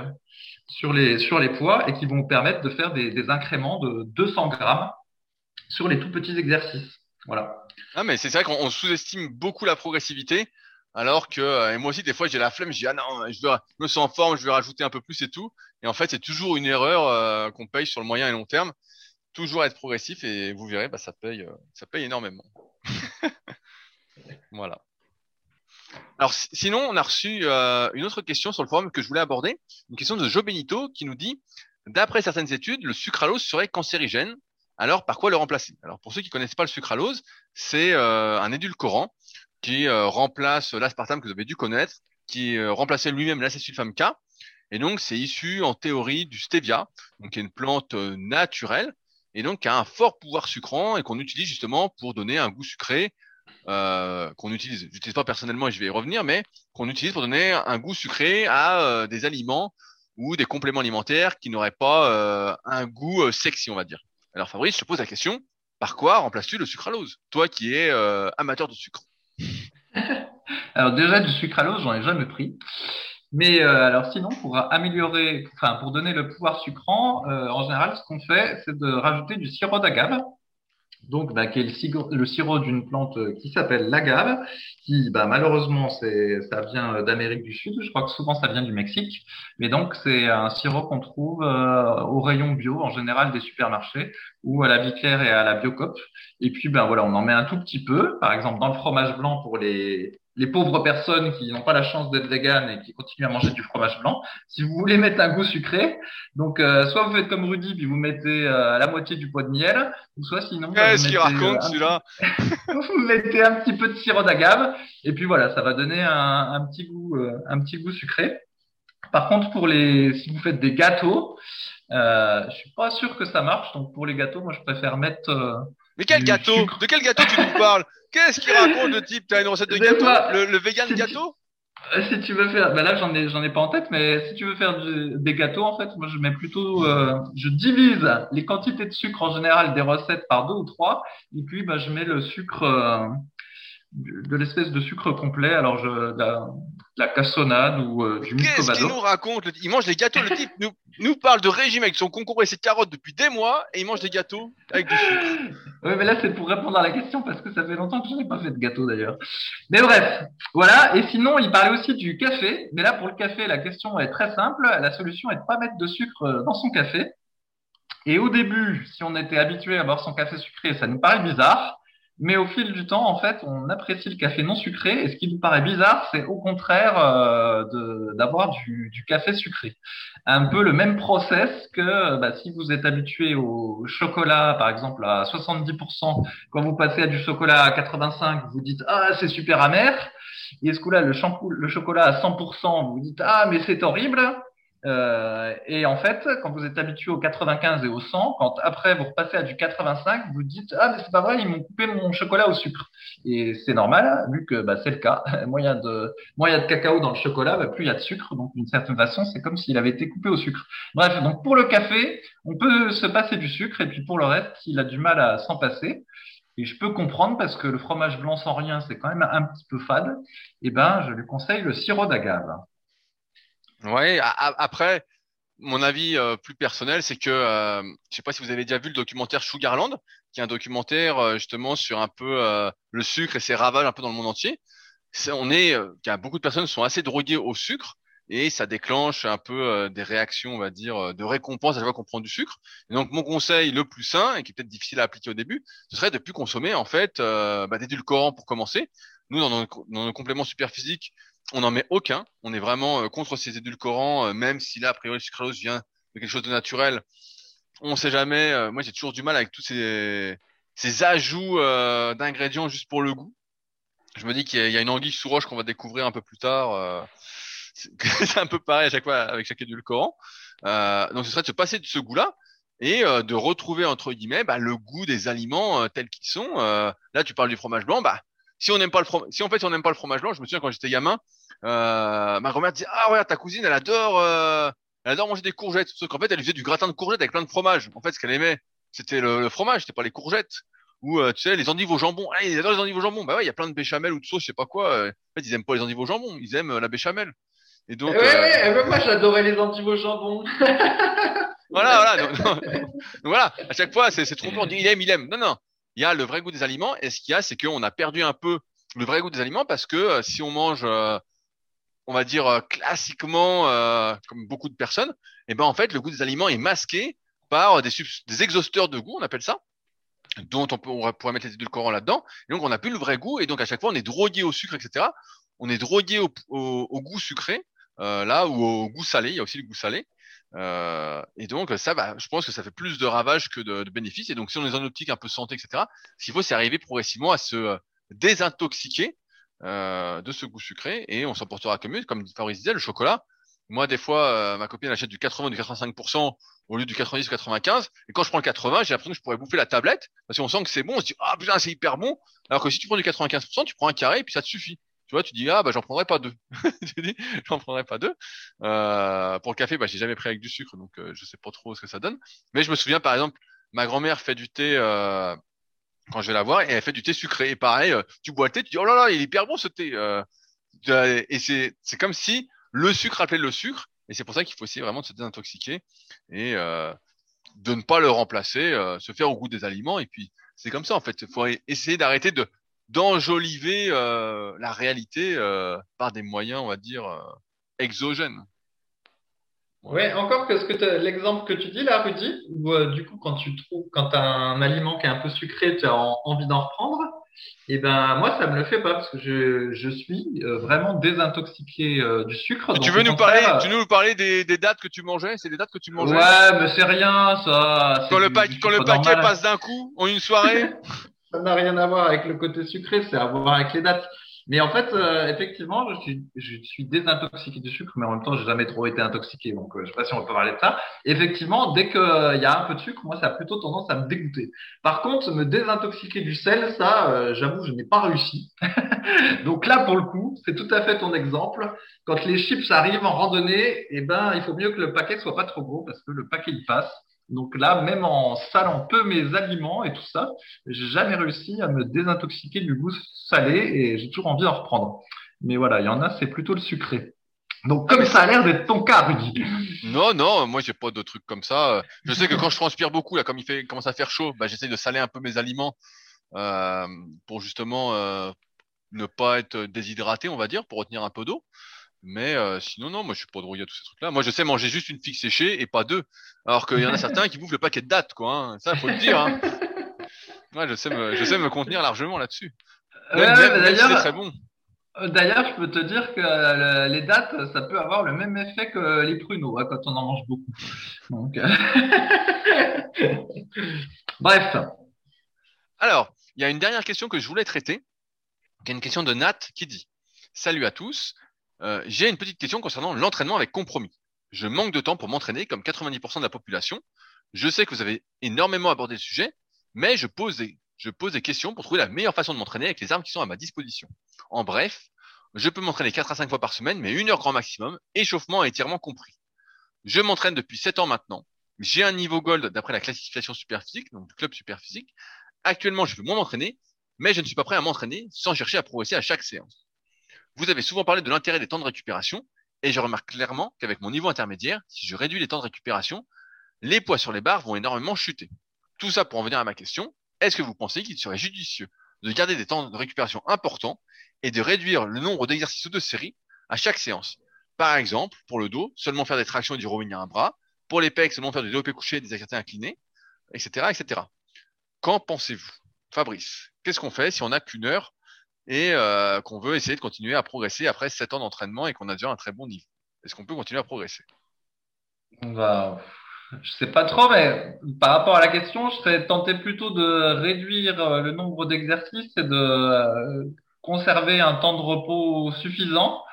sur les, sur les poids et qui vont vous permettre de faire des, des incréments de 200 grammes sur les tout petits exercices. Voilà. Ah, mais c'est vrai qu'on on sous-estime beaucoup la progressivité. Alors que, euh, et moi aussi, des fois, j'ai la flemme, je dis, ah non, je, me sens en forme, je vais rajouter un peu plus et tout. Et en fait, c'est toujours une erreur euh, qu'on paye sur le moyen et long terme. Toujours être progressif et vous verrez, bah, ça paye, euh, ça paye énormément. voilà. Alors, si- sinon, on a reçu une autre question sur le forum que je voulais aborder. Une question de Joe Benito qui nous dit, d'après certaines études, le sucralose serait cancérigène. Alors, par quoi le remplacer? Alors, pour ceux qui connaissent pas le sucralose, c'est euh, un édulcorant qui euh, remplace l'aspartame que vous avez dû connaître, qui euh, remplaçait lui-même l'acésulfame K. Et donc, c'est issu en théorie du stevia, donc qui est une plante euh, naturelle, et donc qui a un fort pouvoir sucrant et qu'on utilise justement pour donner un goût sucré, euh, qu'on utilise, j'utilise pas personnellement et je vais y revenir, mais qu'on utilise pour donner un goût sucré à euh, des aliments ou des compléments alimentaires qui n'auraient pas un goût sexy, on va dire. Alors Fabrice, je te pose la question, par quoi remplaces-tu le sucralose? Toi qui es euh, amateur de sucre. Alors déjà du sucralose, j'en ai jamais pris. Mais euh, alors sinon, pour améliorer, enfin pour donner le pouvoir sucrant, euh, en général, ce qu'on fait, c'est de rajouter du sirop d'agave. Donc, bah, qui est le, sirop- d'une plante euh, qui s'appelle l'agave, qui, bah, malheureusement, ça vient euh, d'Amérique du Sud. Je crois que souvent ça vient du Mexique. Mais donc, c'est un sirop qu'on trouve euh, au rayon bio, en général des supermarchés, ou à la Vie Claire et à la Biocoop. Et puis, ben voilà, on en met un tout petit peu, par exemple dans le fromage blanc pour les, les pauvres personnes qui n'ont pas la chance d'être véganes et qui continuent à manger du fromage blanc. Si vous voulez mettre un goût sucré, donc euh, soit vous faites comme Rudy, puis vous mettez euh, la moitié du pot de miel, ou soit sinon Qu'est-ce vous qu'il mettez, raconte euh, un- celui-là vous mettez un petit peu de sirop d'agave, et puis voilà, ça va donner un, un petit goût, euh, un petit goût sucré. Par contre, pour les, si vous faites des gâteaux, euh, je suis pas sûr que ça marche. Donc pour les gâteaux, moi je préfère mettre euh, Mais quel gâteau. De quel gâteau tu nous parles Qu'est-ce qu'il raconte le type T'as une recette de gâteau le, le vegan c'est- gâteau Euh, Si tu veux faire, ben là j'en ai j'en ai pas en tête, mais si tu veux faire du- des gâteaux, en fait, moi je mets plutôt, euh, je divise les quantités de sucre en général des recettes par deux ou trois, et puis ben je mets le sucre, euh, de l'espèce de sucre complet, alors je la, de la cassonade ou euh, du Qu'est-ce qu'il nous raconte le Il mange des gâteaux. Le type nous, nous parle de régime avec son concombre et ses carottes depuis des mois et il mange des gâteaux avec du sucre. Oui, mais là c'est pour répondre à la question parce que ça fait longtemps que je n'ai pas fait de gâteau d'ailleurs. Mais bref, voilà. Et sinon, il parlait aussi du café. Mais là, pour le café, la question est très simple. La solution est de pas mettre de sucre euh, dans son café. Et au début, si on était habitué à boire son café sucré, ça nous paraît bizarre. Mais au fil du temps, en fait, on apprécie le café non sucré. Et ce qui nous paraît bizarre, c'est au contraire euh, d'avoir du, café sucré. Un peu le même process que bah, si vous êtes habitué au chocolat, par exemple, à 70%, quand vous passez à du chocolat à 85, vous dites ah c'est super amer. Et ce coup-là, le chocolat à 100%, vous dites ah mais c'est horrible. Euh, et en fait, quand vous êtes habitué au 95 et au 100, quand après vous repassez à du 85, vous dites ah mais c'est pas vrai, ils m'ont coupé mon chocolat au sucre. Et c'est normal vu que bah, c'est le cas. moins il y a de de cacao dans le chocolat, bah, plus il y a de sucre. Donc d'une certaine façon, c'est comme s'il avait été coupé au sucre. Bref, donc pour le café, on peut se passer du sucre et puis pour le reste, il a du mal à s'en passer. Et je peux comprendre parce que le fromage blanc sans rien, c'est quand même un petit peu fade. Et eh ben, je lui conseille le sirop d'agave. Ouais, après, mon avis euh, plus personnel, c'est que euh, je sais pas si vous avez déjà vu le documentaire Sugarland, qui est un documentaire euh, justement sur un peu euh, le sucre et ses ravages un peu dans le monde entier. on est, il y a beaucoup de personnes sont assez droguées au sucre et ça déclenche un peu des réactions, on va dire, de récompense à chaque fois qu'on prend du sucre. Donc mon conseil le plus sain et qui est peut-être difficile à appliquer au début, ce serait de plus consommer en fait bah, d'édulcorants pour commencer. Nous, dans nos, dans nos compléments super physiques, on n'en met aucun. On est vraiment euh, contre ces édulcorants, euh, même si là, a priori, le sucralose vient de quelque chose de naturel. On ne sait jamais. Euh, moi, j'ai toujours du mal avec tous ces, ces ajouts d'ingrédients juste pour le goût. Je me dis qu'il y, a une anguille sous roche qu'on va découvrir un peu plus tard. c'est un peu pareil à chaque fois avec chaque édulcorant. donc, ce serait de se passer de ce goût-là et de retrouver entre guillemets bah, le goût des aliments tels qu'ils sont. là, tu parles du fromage blanc, bah si on n'aime pas le fromage, si en fait on n'aime pas le fromage blanc, je me souviens quand j'étais gamin, euh, ma grand-mère disait ah ouais ta cousine elle adore, euh, elle adore manger des courgettes. Sauf qu'en fait elle faisait du gratin de courgettes avec plein de fromage. En fait ce qu'elle aimait c'était le, fromage, c'était pas les courgettes. Ou euh, tu sais les endives au jambon, ah, ils adorent les endives au jambon. Bah ouais il y a plein de béchamel ou de sauce, je sais pas quoi. Euh, en fait ils aiment pas les endives au jambon, ils aiment la béchamel. Et donc. Ouais, ouais, moi j'adorais les endives au jambon. voilà, voilà. Donc, voilà, à chaque fois, c'est trop bon. On dit il aime, il aime. Non, non il y a le vrai goût des aliments. Et ce qu'il y a, c'est qu'on a perdu un peu le vrai goût des aliments parce que euh, si on mange, euh, on va dire euh, classiquement, comme beaucoup de personnes, et eh ben en fait, le goût des aliments est masqué par des, des exhausteurs de goût, on appelle ça dont on, pourrait mettre les édulcorants là-dedans. Et donc, on n'a plus le vrai goût. Et donc, à chaque fois, on est drogué au sucre, etc. On est drogué au, au, goût sucré, là, ou au goût salé. Il y a aussi le goût salé. Euh, et donc ça, bah, je pense que ça fait plus de ravages que de, de bénéfices. Et donc si on est en optique un peu santé, etc., ce qu'il faut, c'est arriver progressivement à se euh, désintoxiquer euh, de ce goût sucré et on s'en portera mieux. Comme Fabrice disait, le chocolat. Moi, des fois, euh, ma copine achète du 80 ou du 85% au lieu du 90 ou 95. Et quand je prends le 80, j'ai l'impression que je pourrais bouffer la tablette parce qu'on sent que c'est bon. On se dit ah putain c'est hyper bon. Alors que si tu prends du 95%, tu prends un carré et puis ça te suffit. Tu vois, tu dis ah bah j'en prendrai pas deux. tu dis j'en prendrai pas deux. Euh, pour le café, bah j'ai jamais pris avec du sucre, donc euh, je sais pas trop ce que ça donne. Mais je me souviens par exemple, ma grand-mère fait du thé euh, quand je vais la voir et elle fait du thé sucré. Et pareil, euh, tu bois le thé, tu dis oh là là, il est hyper bon ce thé. Et c'est c'est comme si le sucre appelait le sucre. Et c'est pour ça qu'il faut essayer vraiment de se désintoxiquer et de ne pas le remplacer, se faire au goût des aliments. Et puis c'est comme ça en fait. Il faut essayer d'arrêter de d'enjoliver euh, la réalité euh, par des moyens, on va dire, euh, exogènes. Ouais, encore que l'exemple que tu dis là, Rudy, où du coup quand tu trouves, quand as un aliment qui est un peu sucré, tu as envie d'en reprendre. Et eh ben moi ça me le fait pas parce que je, je suis vraiment désintoxiqué du sucre. tu veux nous parler, tu nous parler des, des dates que tu mangeais? C'est des dates que tu mangeais? Ouais, mais c'est rien ça. Quand le, quand le paquet passe d'un coup en une soirée? ça n'a rien à voir avec le côté sucré, c'est à voir avec les dates. Mais en fait, euh, effectivement, je suis, je suis désintoxiqué du sucre, mais en même temps, j'ai jamais trop été intoxiqué, donc euh, je sais pas si on peut parler de ça. Effectivement, dès qu'il euh, y a un peu de sucre, moi, ça a plutôt tendance à me dégoûter. Par contre, me désintoxiquer du sel, ça, j'avoue, je n'ai pas réussi. donc là, pour le coup, c'est tout à fait ton exemple. Quand les chips arrivent en randonnée, eh ben, il faut mieux que le paquet soit pas trop gros, parce que le paquet il passe. Donc là, même en salant peu mes aliments et tout ça, j'ai jamais réussi à me désintoxiquer du goût salé et j'ai toujours envie d'en reprendre. Mais voilà, il y en a, c'est plutôt le sucré. Donc comme ça a l'air d'être ton cas, Rudy. Non, non, moi j'ai pas de trucs comme ça. Je sais que quand je transpire beaucoup, là, comme il fait, commence à faire chaud, bah, j'essaie de saler un peu mes aliments euh, pour justement euh, ne pas être déshydraté, on va dire, pour retenir un peu d'eau. Mais euh, sinon, non, moi je suis pas drogué à tous ces trucs-là. Moi je sais manger juste une figue séchée et pas deux. Alors qu'il y en a certains qui bouffent le paquet de dates, quoi. Hein. Ça, faut le dire. Hein. Ouais, je sais me, je sais me contenir largement là-dessus. Ouais, ouais, c'est d'ailleurs, très bon. euh, d'ailleurs, je peux te dire que euh, le- les dates, ça peut avoir le même effet que les pruneaux hein, quand on en mange beaucoup. Donc, euh, bref. Alors, il y a une dernière question que je voulais traiter, qui est une question de Nat qui dit Salut à tous, Euh, j'ai une petite question concernant l'entraînement avec compromis. Je manque de temps pour m'entraîner comme 90% de la population. Je sais que vous avez énormément abordé le sujet, mais je pose des, questions pour trouver la meilleure façon de m'entraîner avec les armes qui sont à ma disposition. En bref, je peux m'entraîner 4 à 5 fois par semaine, mais une heure grand maximum, échauffement et étirement compris. Je m'entraîne depuis 7 ans maintenant. J'ai un niveau gold d'après la classification superphysique, donc du club superphysique. Actuellement, je veux moins m'entraîner, mais je ne suis pas prêt à m'entraîner sans chercher à progresser à chaque séance. Vous avez souvent parlé de l'intérêt des temps de récupération, et je remarque clairement qu'avec mon niveau intermédiaire, si je réduis les temps de récupération, les poids sur les barres vont énormément chuter. Tout ça pour en venir à ma question, est-ce que vous pensez qu'il serait judicieux de garder des temps de récupération importants et de réduire le nombre d'exercices de séries à chaque séance? Par exemple, pour le dos, seulement faire des tractions et du rowing à un bras, pour les pecs, seulement faire du développé couché et des écartés inclinés, etc., etc. Qu'en pensez-vous? Fabrice, qu'est-ce qu'on fait si on n'a qu'une heure et euh, qu'on veut essayer de continuer à progresser après 7 ans d'entraînement et qu'on a déjà un très bon niveau Est-ce qu'on peut continuer à progresser? Bah, je sais pas trop, mais par rapport à la question, je serais tenté plutôt de réduire euh, le nombre d'exercices et de euh, conserver un temps de repos suffisant.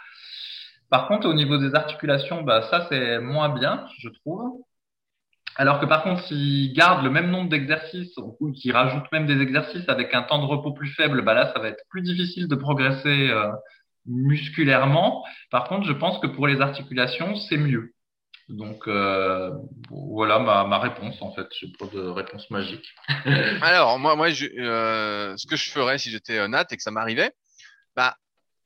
Par contre, au niveau des articulations, bah, ça, c'est moins bien, je trouve. Alors que par contre, s'ils gardent le même nombre d'exercices ou qu'ils rajoutent même des exercices avec un temps de repos plus faible, bah là, ça va être plus difficile de progresser euh, musculairement. Par contre, je pense que pour les articulations, c'est mieux. Donc euh, voilà ma, ma réponse en fait. Je pas de réponse magique. Alors, moi, moi je, euh, ce que je ferais si j'étais euh, Nat et que ça m'arrivait, bah,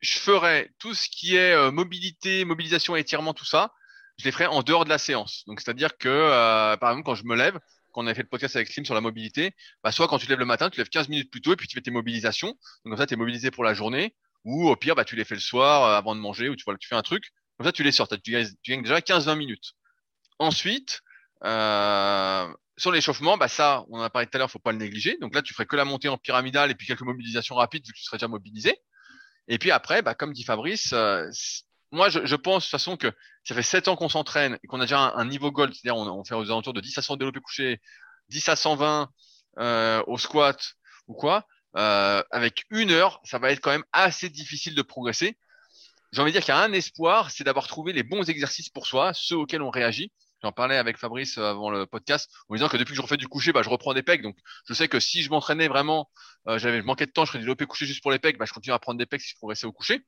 je ferais tout ce qui est euh, mobilité, mobilisation, étirement, tout ça, je les ferais en dehors de la séance. Donc, c'est-à-dire que, euh, par exemple, quand je me lève, quand on avait fait le podcast avec Slim sur la mobilité, bah, soit quand tu lèves le matin, tu lèves 15 minutes plus tôt et puis tu fais tes mobilisations. Donc, comme ça, tu es mobilisé pour la journée. Ou au pire, bah, tu les fais le soir euh, avant de manger ou tu, vois, tu fais un truc. Comme ça, tu les sors. Tu gagnes, tu gagnes déjà 15-20 minutes. Ensuite, euh, sur l'échauffement, bah ça, on en a parlé tout à l'heure, faut pas le négliger. Donc là, tu ferais que la montée en pyramidale et puis quelques mobilisations rapides vu que tu serais déjà mobilisé. Et puis après, bah, comme dit Fabrice, euh, moi, je, je pense de toute façon que ça fait 7 ans qu'on s'entraîne et qu'on a déjà un, niveau gold, c'est-à-dire on, on fait aux alentours de 10 à 100 développés couchés, 10 à 120 euh, au squat ou quoi. Euh, avec une heure, ça va être quand même assez difficile de progresser. J'ai envie de dire qu'il y a un espoir, c'est d'avoir trouvé les bons exercices pour soi, ceux auxquels on réagit. J'en parlais avec Fabrice euh, avant le podcast, en disant que depuis que je refais du coucher, bah, je reprends des pecs. Donc, je sais que si je m'entraînais vraiment, euh, j'avais je manquais de temps, je ferais du développé couché juste pour les pecs, bah, je continue à prendre des pecs si je progressais au coucher.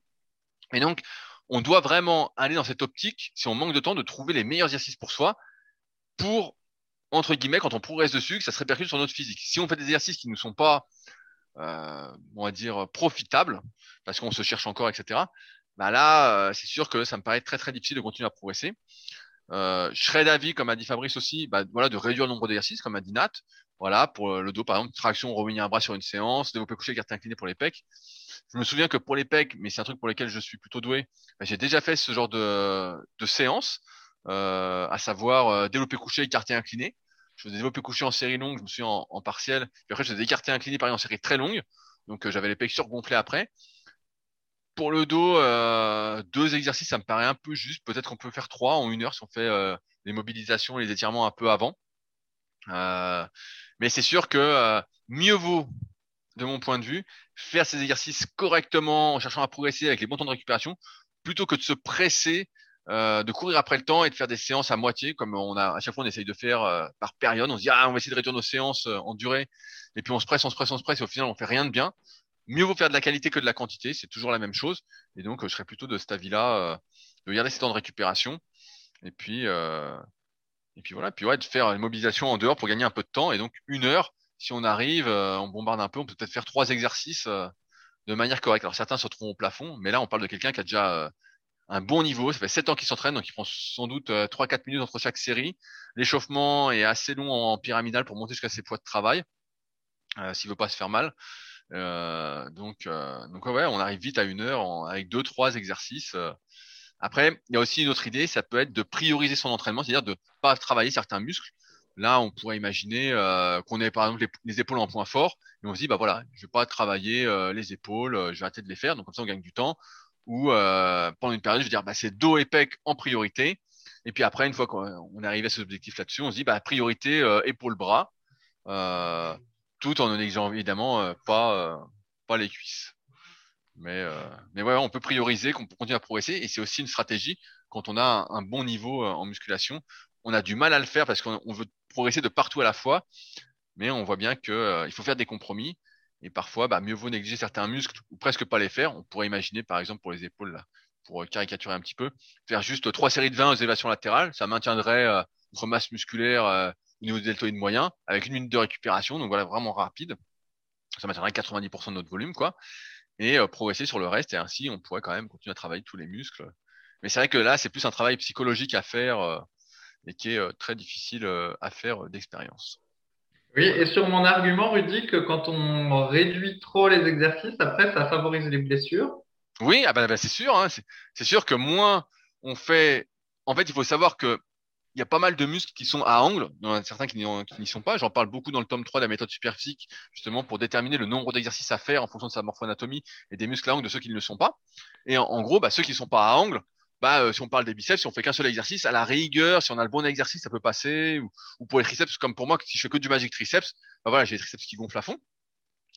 Et donc, on doit vraiment aller dans cette optique, si on manque de temps, de trouver les meilleurs exercices pour soi, pour, entre guillemets, quand on progresse dessus, que ça se répercute sur notre physique. Si on fait des exercices qui ne sont pas, euh, on va dire, profitables, parce qu'on se cherche encore, etc., bah là, euh, c'est sûr que ça me paraît très très difficile de continuer à progresser. Euh, je serais d'avis, comme a dit Fabrice aussi, bah, de réduire le nombre d'exercices, comme a dit Nat. Voilà, pour le dos, par exemple, traction, revenir un bras sur une séance, développer couché, écarté incliné pour les pecs. Je me souviens que pour les pecs, mais c'est un truc pour lequel je suis plutôt doué, bah, j'ai déjà fait ce genre de, séance, euh, à savoir euh, développer couché, écarté incliné. Je faisais développer couché en série longue, je me suis en, en partiel. Puis après, je faisais écarté incliné, pareil, en série très longue. Donc, euh, j'avais les pecs surgonflés après. Pour le dos, euh, deux exercices, ça me paraît un peu juste. Peut-être qu'on peut faire trois en une heure si on fait euh, les mobilisations les étirements un peu avant. Euh, mais c'est sûr que euh, mieux vaut, de mon point de vue, faire ces exercices correctement en cherchant à progresser avec les bons temps de récupération, plutôt que de se presser, euh, de courir après le temps et de faire des séances à moitié, comme on a à chaque fois on essaye de faire par période. On se dit ah on va essayer de réduire nos séances en durée, et puis on se presse, on se presse, on se presse, et au final on fait rien de bien. Mieux vaut faire de la qualité que de la quantité, c'est toujours la même chose. Et donc, je serais plutôt de cet avis-là, de garder ces temps de récupération. Et puis, et puis voilà, puis ouais, de faire une mobilisation en dehors pour gagner un peu de temps. Et donc, une heure, si on arrive, euh, on bombarde un peu, on peut peut-être faire trois exercices euh, de manière correcte. Alors, certains se retrouvent au plafond, mais là, on parle de quelqu'un qui a déjà euh, un bon niveau. Ça fait sept ans qu'il s'entraîne, donc il prend sans doute euh, trois, quatre minutes entre chaque série. L'échauffement est assez long en pyramidal pour monter jusqu'à ses poids de travail, euh, s'il veut pas se faire mal. Euh, donc, donc ouais, on arrive vite à une heure en- avec deux, trois exercices Après, il y a aussi une autre idée, ça peut être de prioriser son entraînement, c'est-à-dire de pas travailler certains muscles. Là, on pourrait imaginer euh, qu'on ait par exemple les, épaules en point fort, et on se dit bah voilà, je vais pas travailler euh, les épaules, je vais arrêter de les faire, donc comme ça on gagne du temps. Ou pendant une période, je vais dire bah c'est dos et pec en priorité, et puis après, une fois qu'on est arrivé à cet objectif là-dessus, on se dit bah priorité épaules bras, tout en n'exigeant évidemment pas pas les cuisses. Mais, euh, mais ouais, on peut prioriser, qu'on peut continuer à progresser. Et c'est aussi une stratégie quand on a un, bon niveau euh, en musculation. On a du mal à le faire parce qu'on veut progresser de partout à la fois. Mais on voit bien qu'il euh, faut faire des compromis. Et parfois, bah, mieux vaut négliger certains muscles ou presque pas les faire. On pourrait imaginer, par exemple, pour les épaules, là, pour caricaturer un petit peu, faire juste trois séries de 20 aux élévations latérales. Ça maintiendrait notre masse musculaire au niveau du deltoïde moyen avec une minute de récupération. Donc voilà, vraiment rapide. Ça maintiendrait 90% de notre volume, quoi et euh, progresser sur le reste. Et ainsi, on pourrait quand même continuer à travailler tous les muscles. Mais c'est vrai que là, c'est plus un travail psychologique à faire euh, et qui est euh, très difficile à faire d'expérience. Oui, et sur mon argument, Rudy, que quand on réduit trop les exercices, après, ça favorise les blessures. Oui, ah bah, bah c'est sûr. Hein, c'est sûr que moins on fait. En fait, il faut savoir que il y a pas mal de muscles qui sont à angle, certains qui n'y sont pas. J'en parle beaucoup dans le tome 3 de la méthode superphysique, justement pour déterminer le nombre d'exercices à faire en fonction de sa morphoanatomie et des muscles à angle de ceux qui ne le sont pas. Et en, gros, bah, ceux qui ne sont pas à angle, bah, euh, si on parle des biceps, si on fait qu'un seul exercice, à la rigueur, si on a le bon exercice, ça peut passer. Ou, pour les triceps, comme pour moi, si je fais que du magic triceps, bah j'ai les triceps qui gonflent à fond.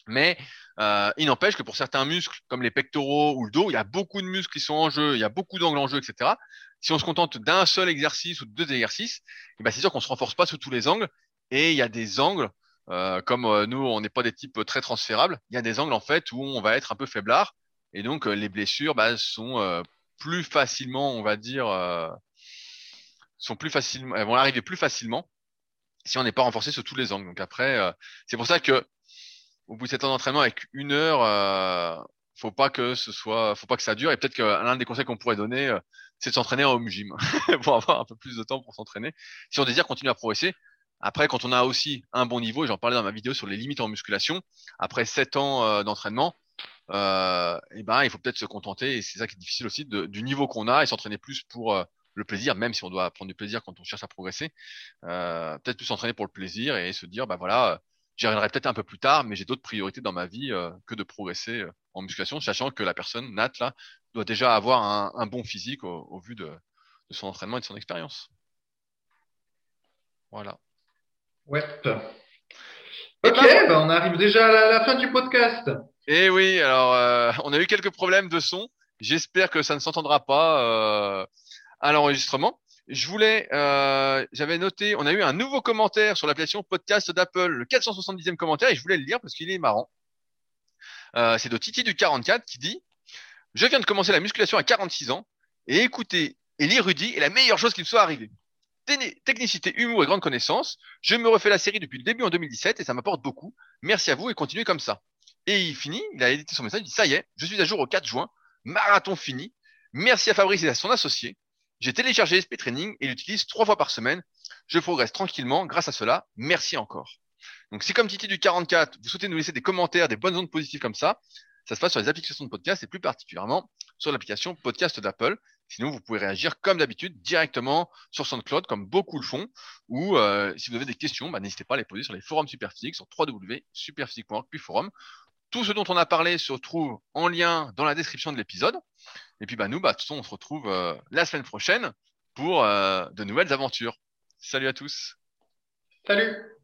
Mais euh, il n'empêche que pour certains muscles, comme les pectoraux ou le dos, il y a beaucoup de muscles qui sont en jeu, il y a beaucoup d'angles en jeu, etc. Si on se contente d'un seul exercice ou de deux exercices, eh ben c'est sûr qu'on se renforce pas sous tous les angles. Et il y a des angles, euh, comme euh, nous, on n'est pas des types très transférables, il y a des angles en fait où on va être un peu faiblard. Et donc les blessures bah, sont plus facilement, on va dire, sont plus facilement, elles vont arriver plus facilement si on n'est pas renforcé sur tous les angles. Donc après, c'est pour ça que au bout de 7 ans d'entraînement avec une heure, euh, faut pas que ce soit, faut pas que ça dure. Et peut-être que l'un des conseils qu'on pourrait donner, euh, c'est de s'entraîner en home gym pour avoir un peu plus de temps pour s'entraîner. Si on désire continuer à progresser, après, quand on a aussi un bon niveau, et j'en parlais dans ma vidéo sur les limites en musculation, après 7 ans euh, d'entraînement, euh, et eh ben, il faut peut-être se contenter, et c'est ça qui est difficile aussi, du niveau qu'on a et s'entraîner plus pour euh, le plaisir, même si on doit prendre du plaisir quand on cherche à progresser, peut-être plus s'entraîner pour le plaisir et se dire, bah voilà, J'y reviendrai peut-être un peu plus tard, mais j'ai d'autres priorités dans ma vie euh, que de progresser euh, en musculation, sachant que la personne, Nat, là, doit déjà avoir un, bon physique au, vu de, son entraînement et de son expérience. Voilà. Ouais. Ok, ben, bah, on arrive déjà à la, fin du podcast. Eh oui, alors euh, on a eu quelques problèmes de son. J'espère que ça ne s'entendra pas à l'enregistrement je voulais, euh, j'avais noté, on a eu un nouveau commentaire sur l'application podcast d'Apple, le 470e commentaire, et je voulais le lire parce qu'il est marrant. Euh, c'est de Titi du 44 qui dit Je viens de commencer la musculation à 46 ans, et écouter et lire Rudy est la meilleure chose qui me soit arrivée. Technicité, humour et grande connaissance, je me refais la série depuis le début en 2017 et ça m'apporte beaucoup. Merci à vous et continuez comme ça. Et il finit, il a édité son message, il dit Ça y est, je suis à jour au 4 juin, marathon fini. Merci à Fabrice et à son associé. J'ai téléchargé SP Training et l'utilise trois fois par semaine. Je progresse tranquillement grâce à cela. Merci encore. Donc, si comme Titi du 44, vous souhaitez nous laisser des commentaires, des bonnes ondes positives comme ça, ça se passe sur les applications de podcast et plus particulièrement sur l'application podcast d'Apple. Sinon, vous pouvez réagir comme d'habitude directement sur SoundCloud, comme beaucoup le font. Ou euh, si vous avez des questions, bah, n'hésitez pas à les poser sur les forums Superphysique sur www.superphysique.org puis forum. Tout ce dont on a parlé se trouve en lien dans la description de l'épisode. Et puis bah nous, bah, de toute façon, on se retrouve euh, la semaine prochaine pour euh, de nouvelles aventures. Salut à tous. Salut.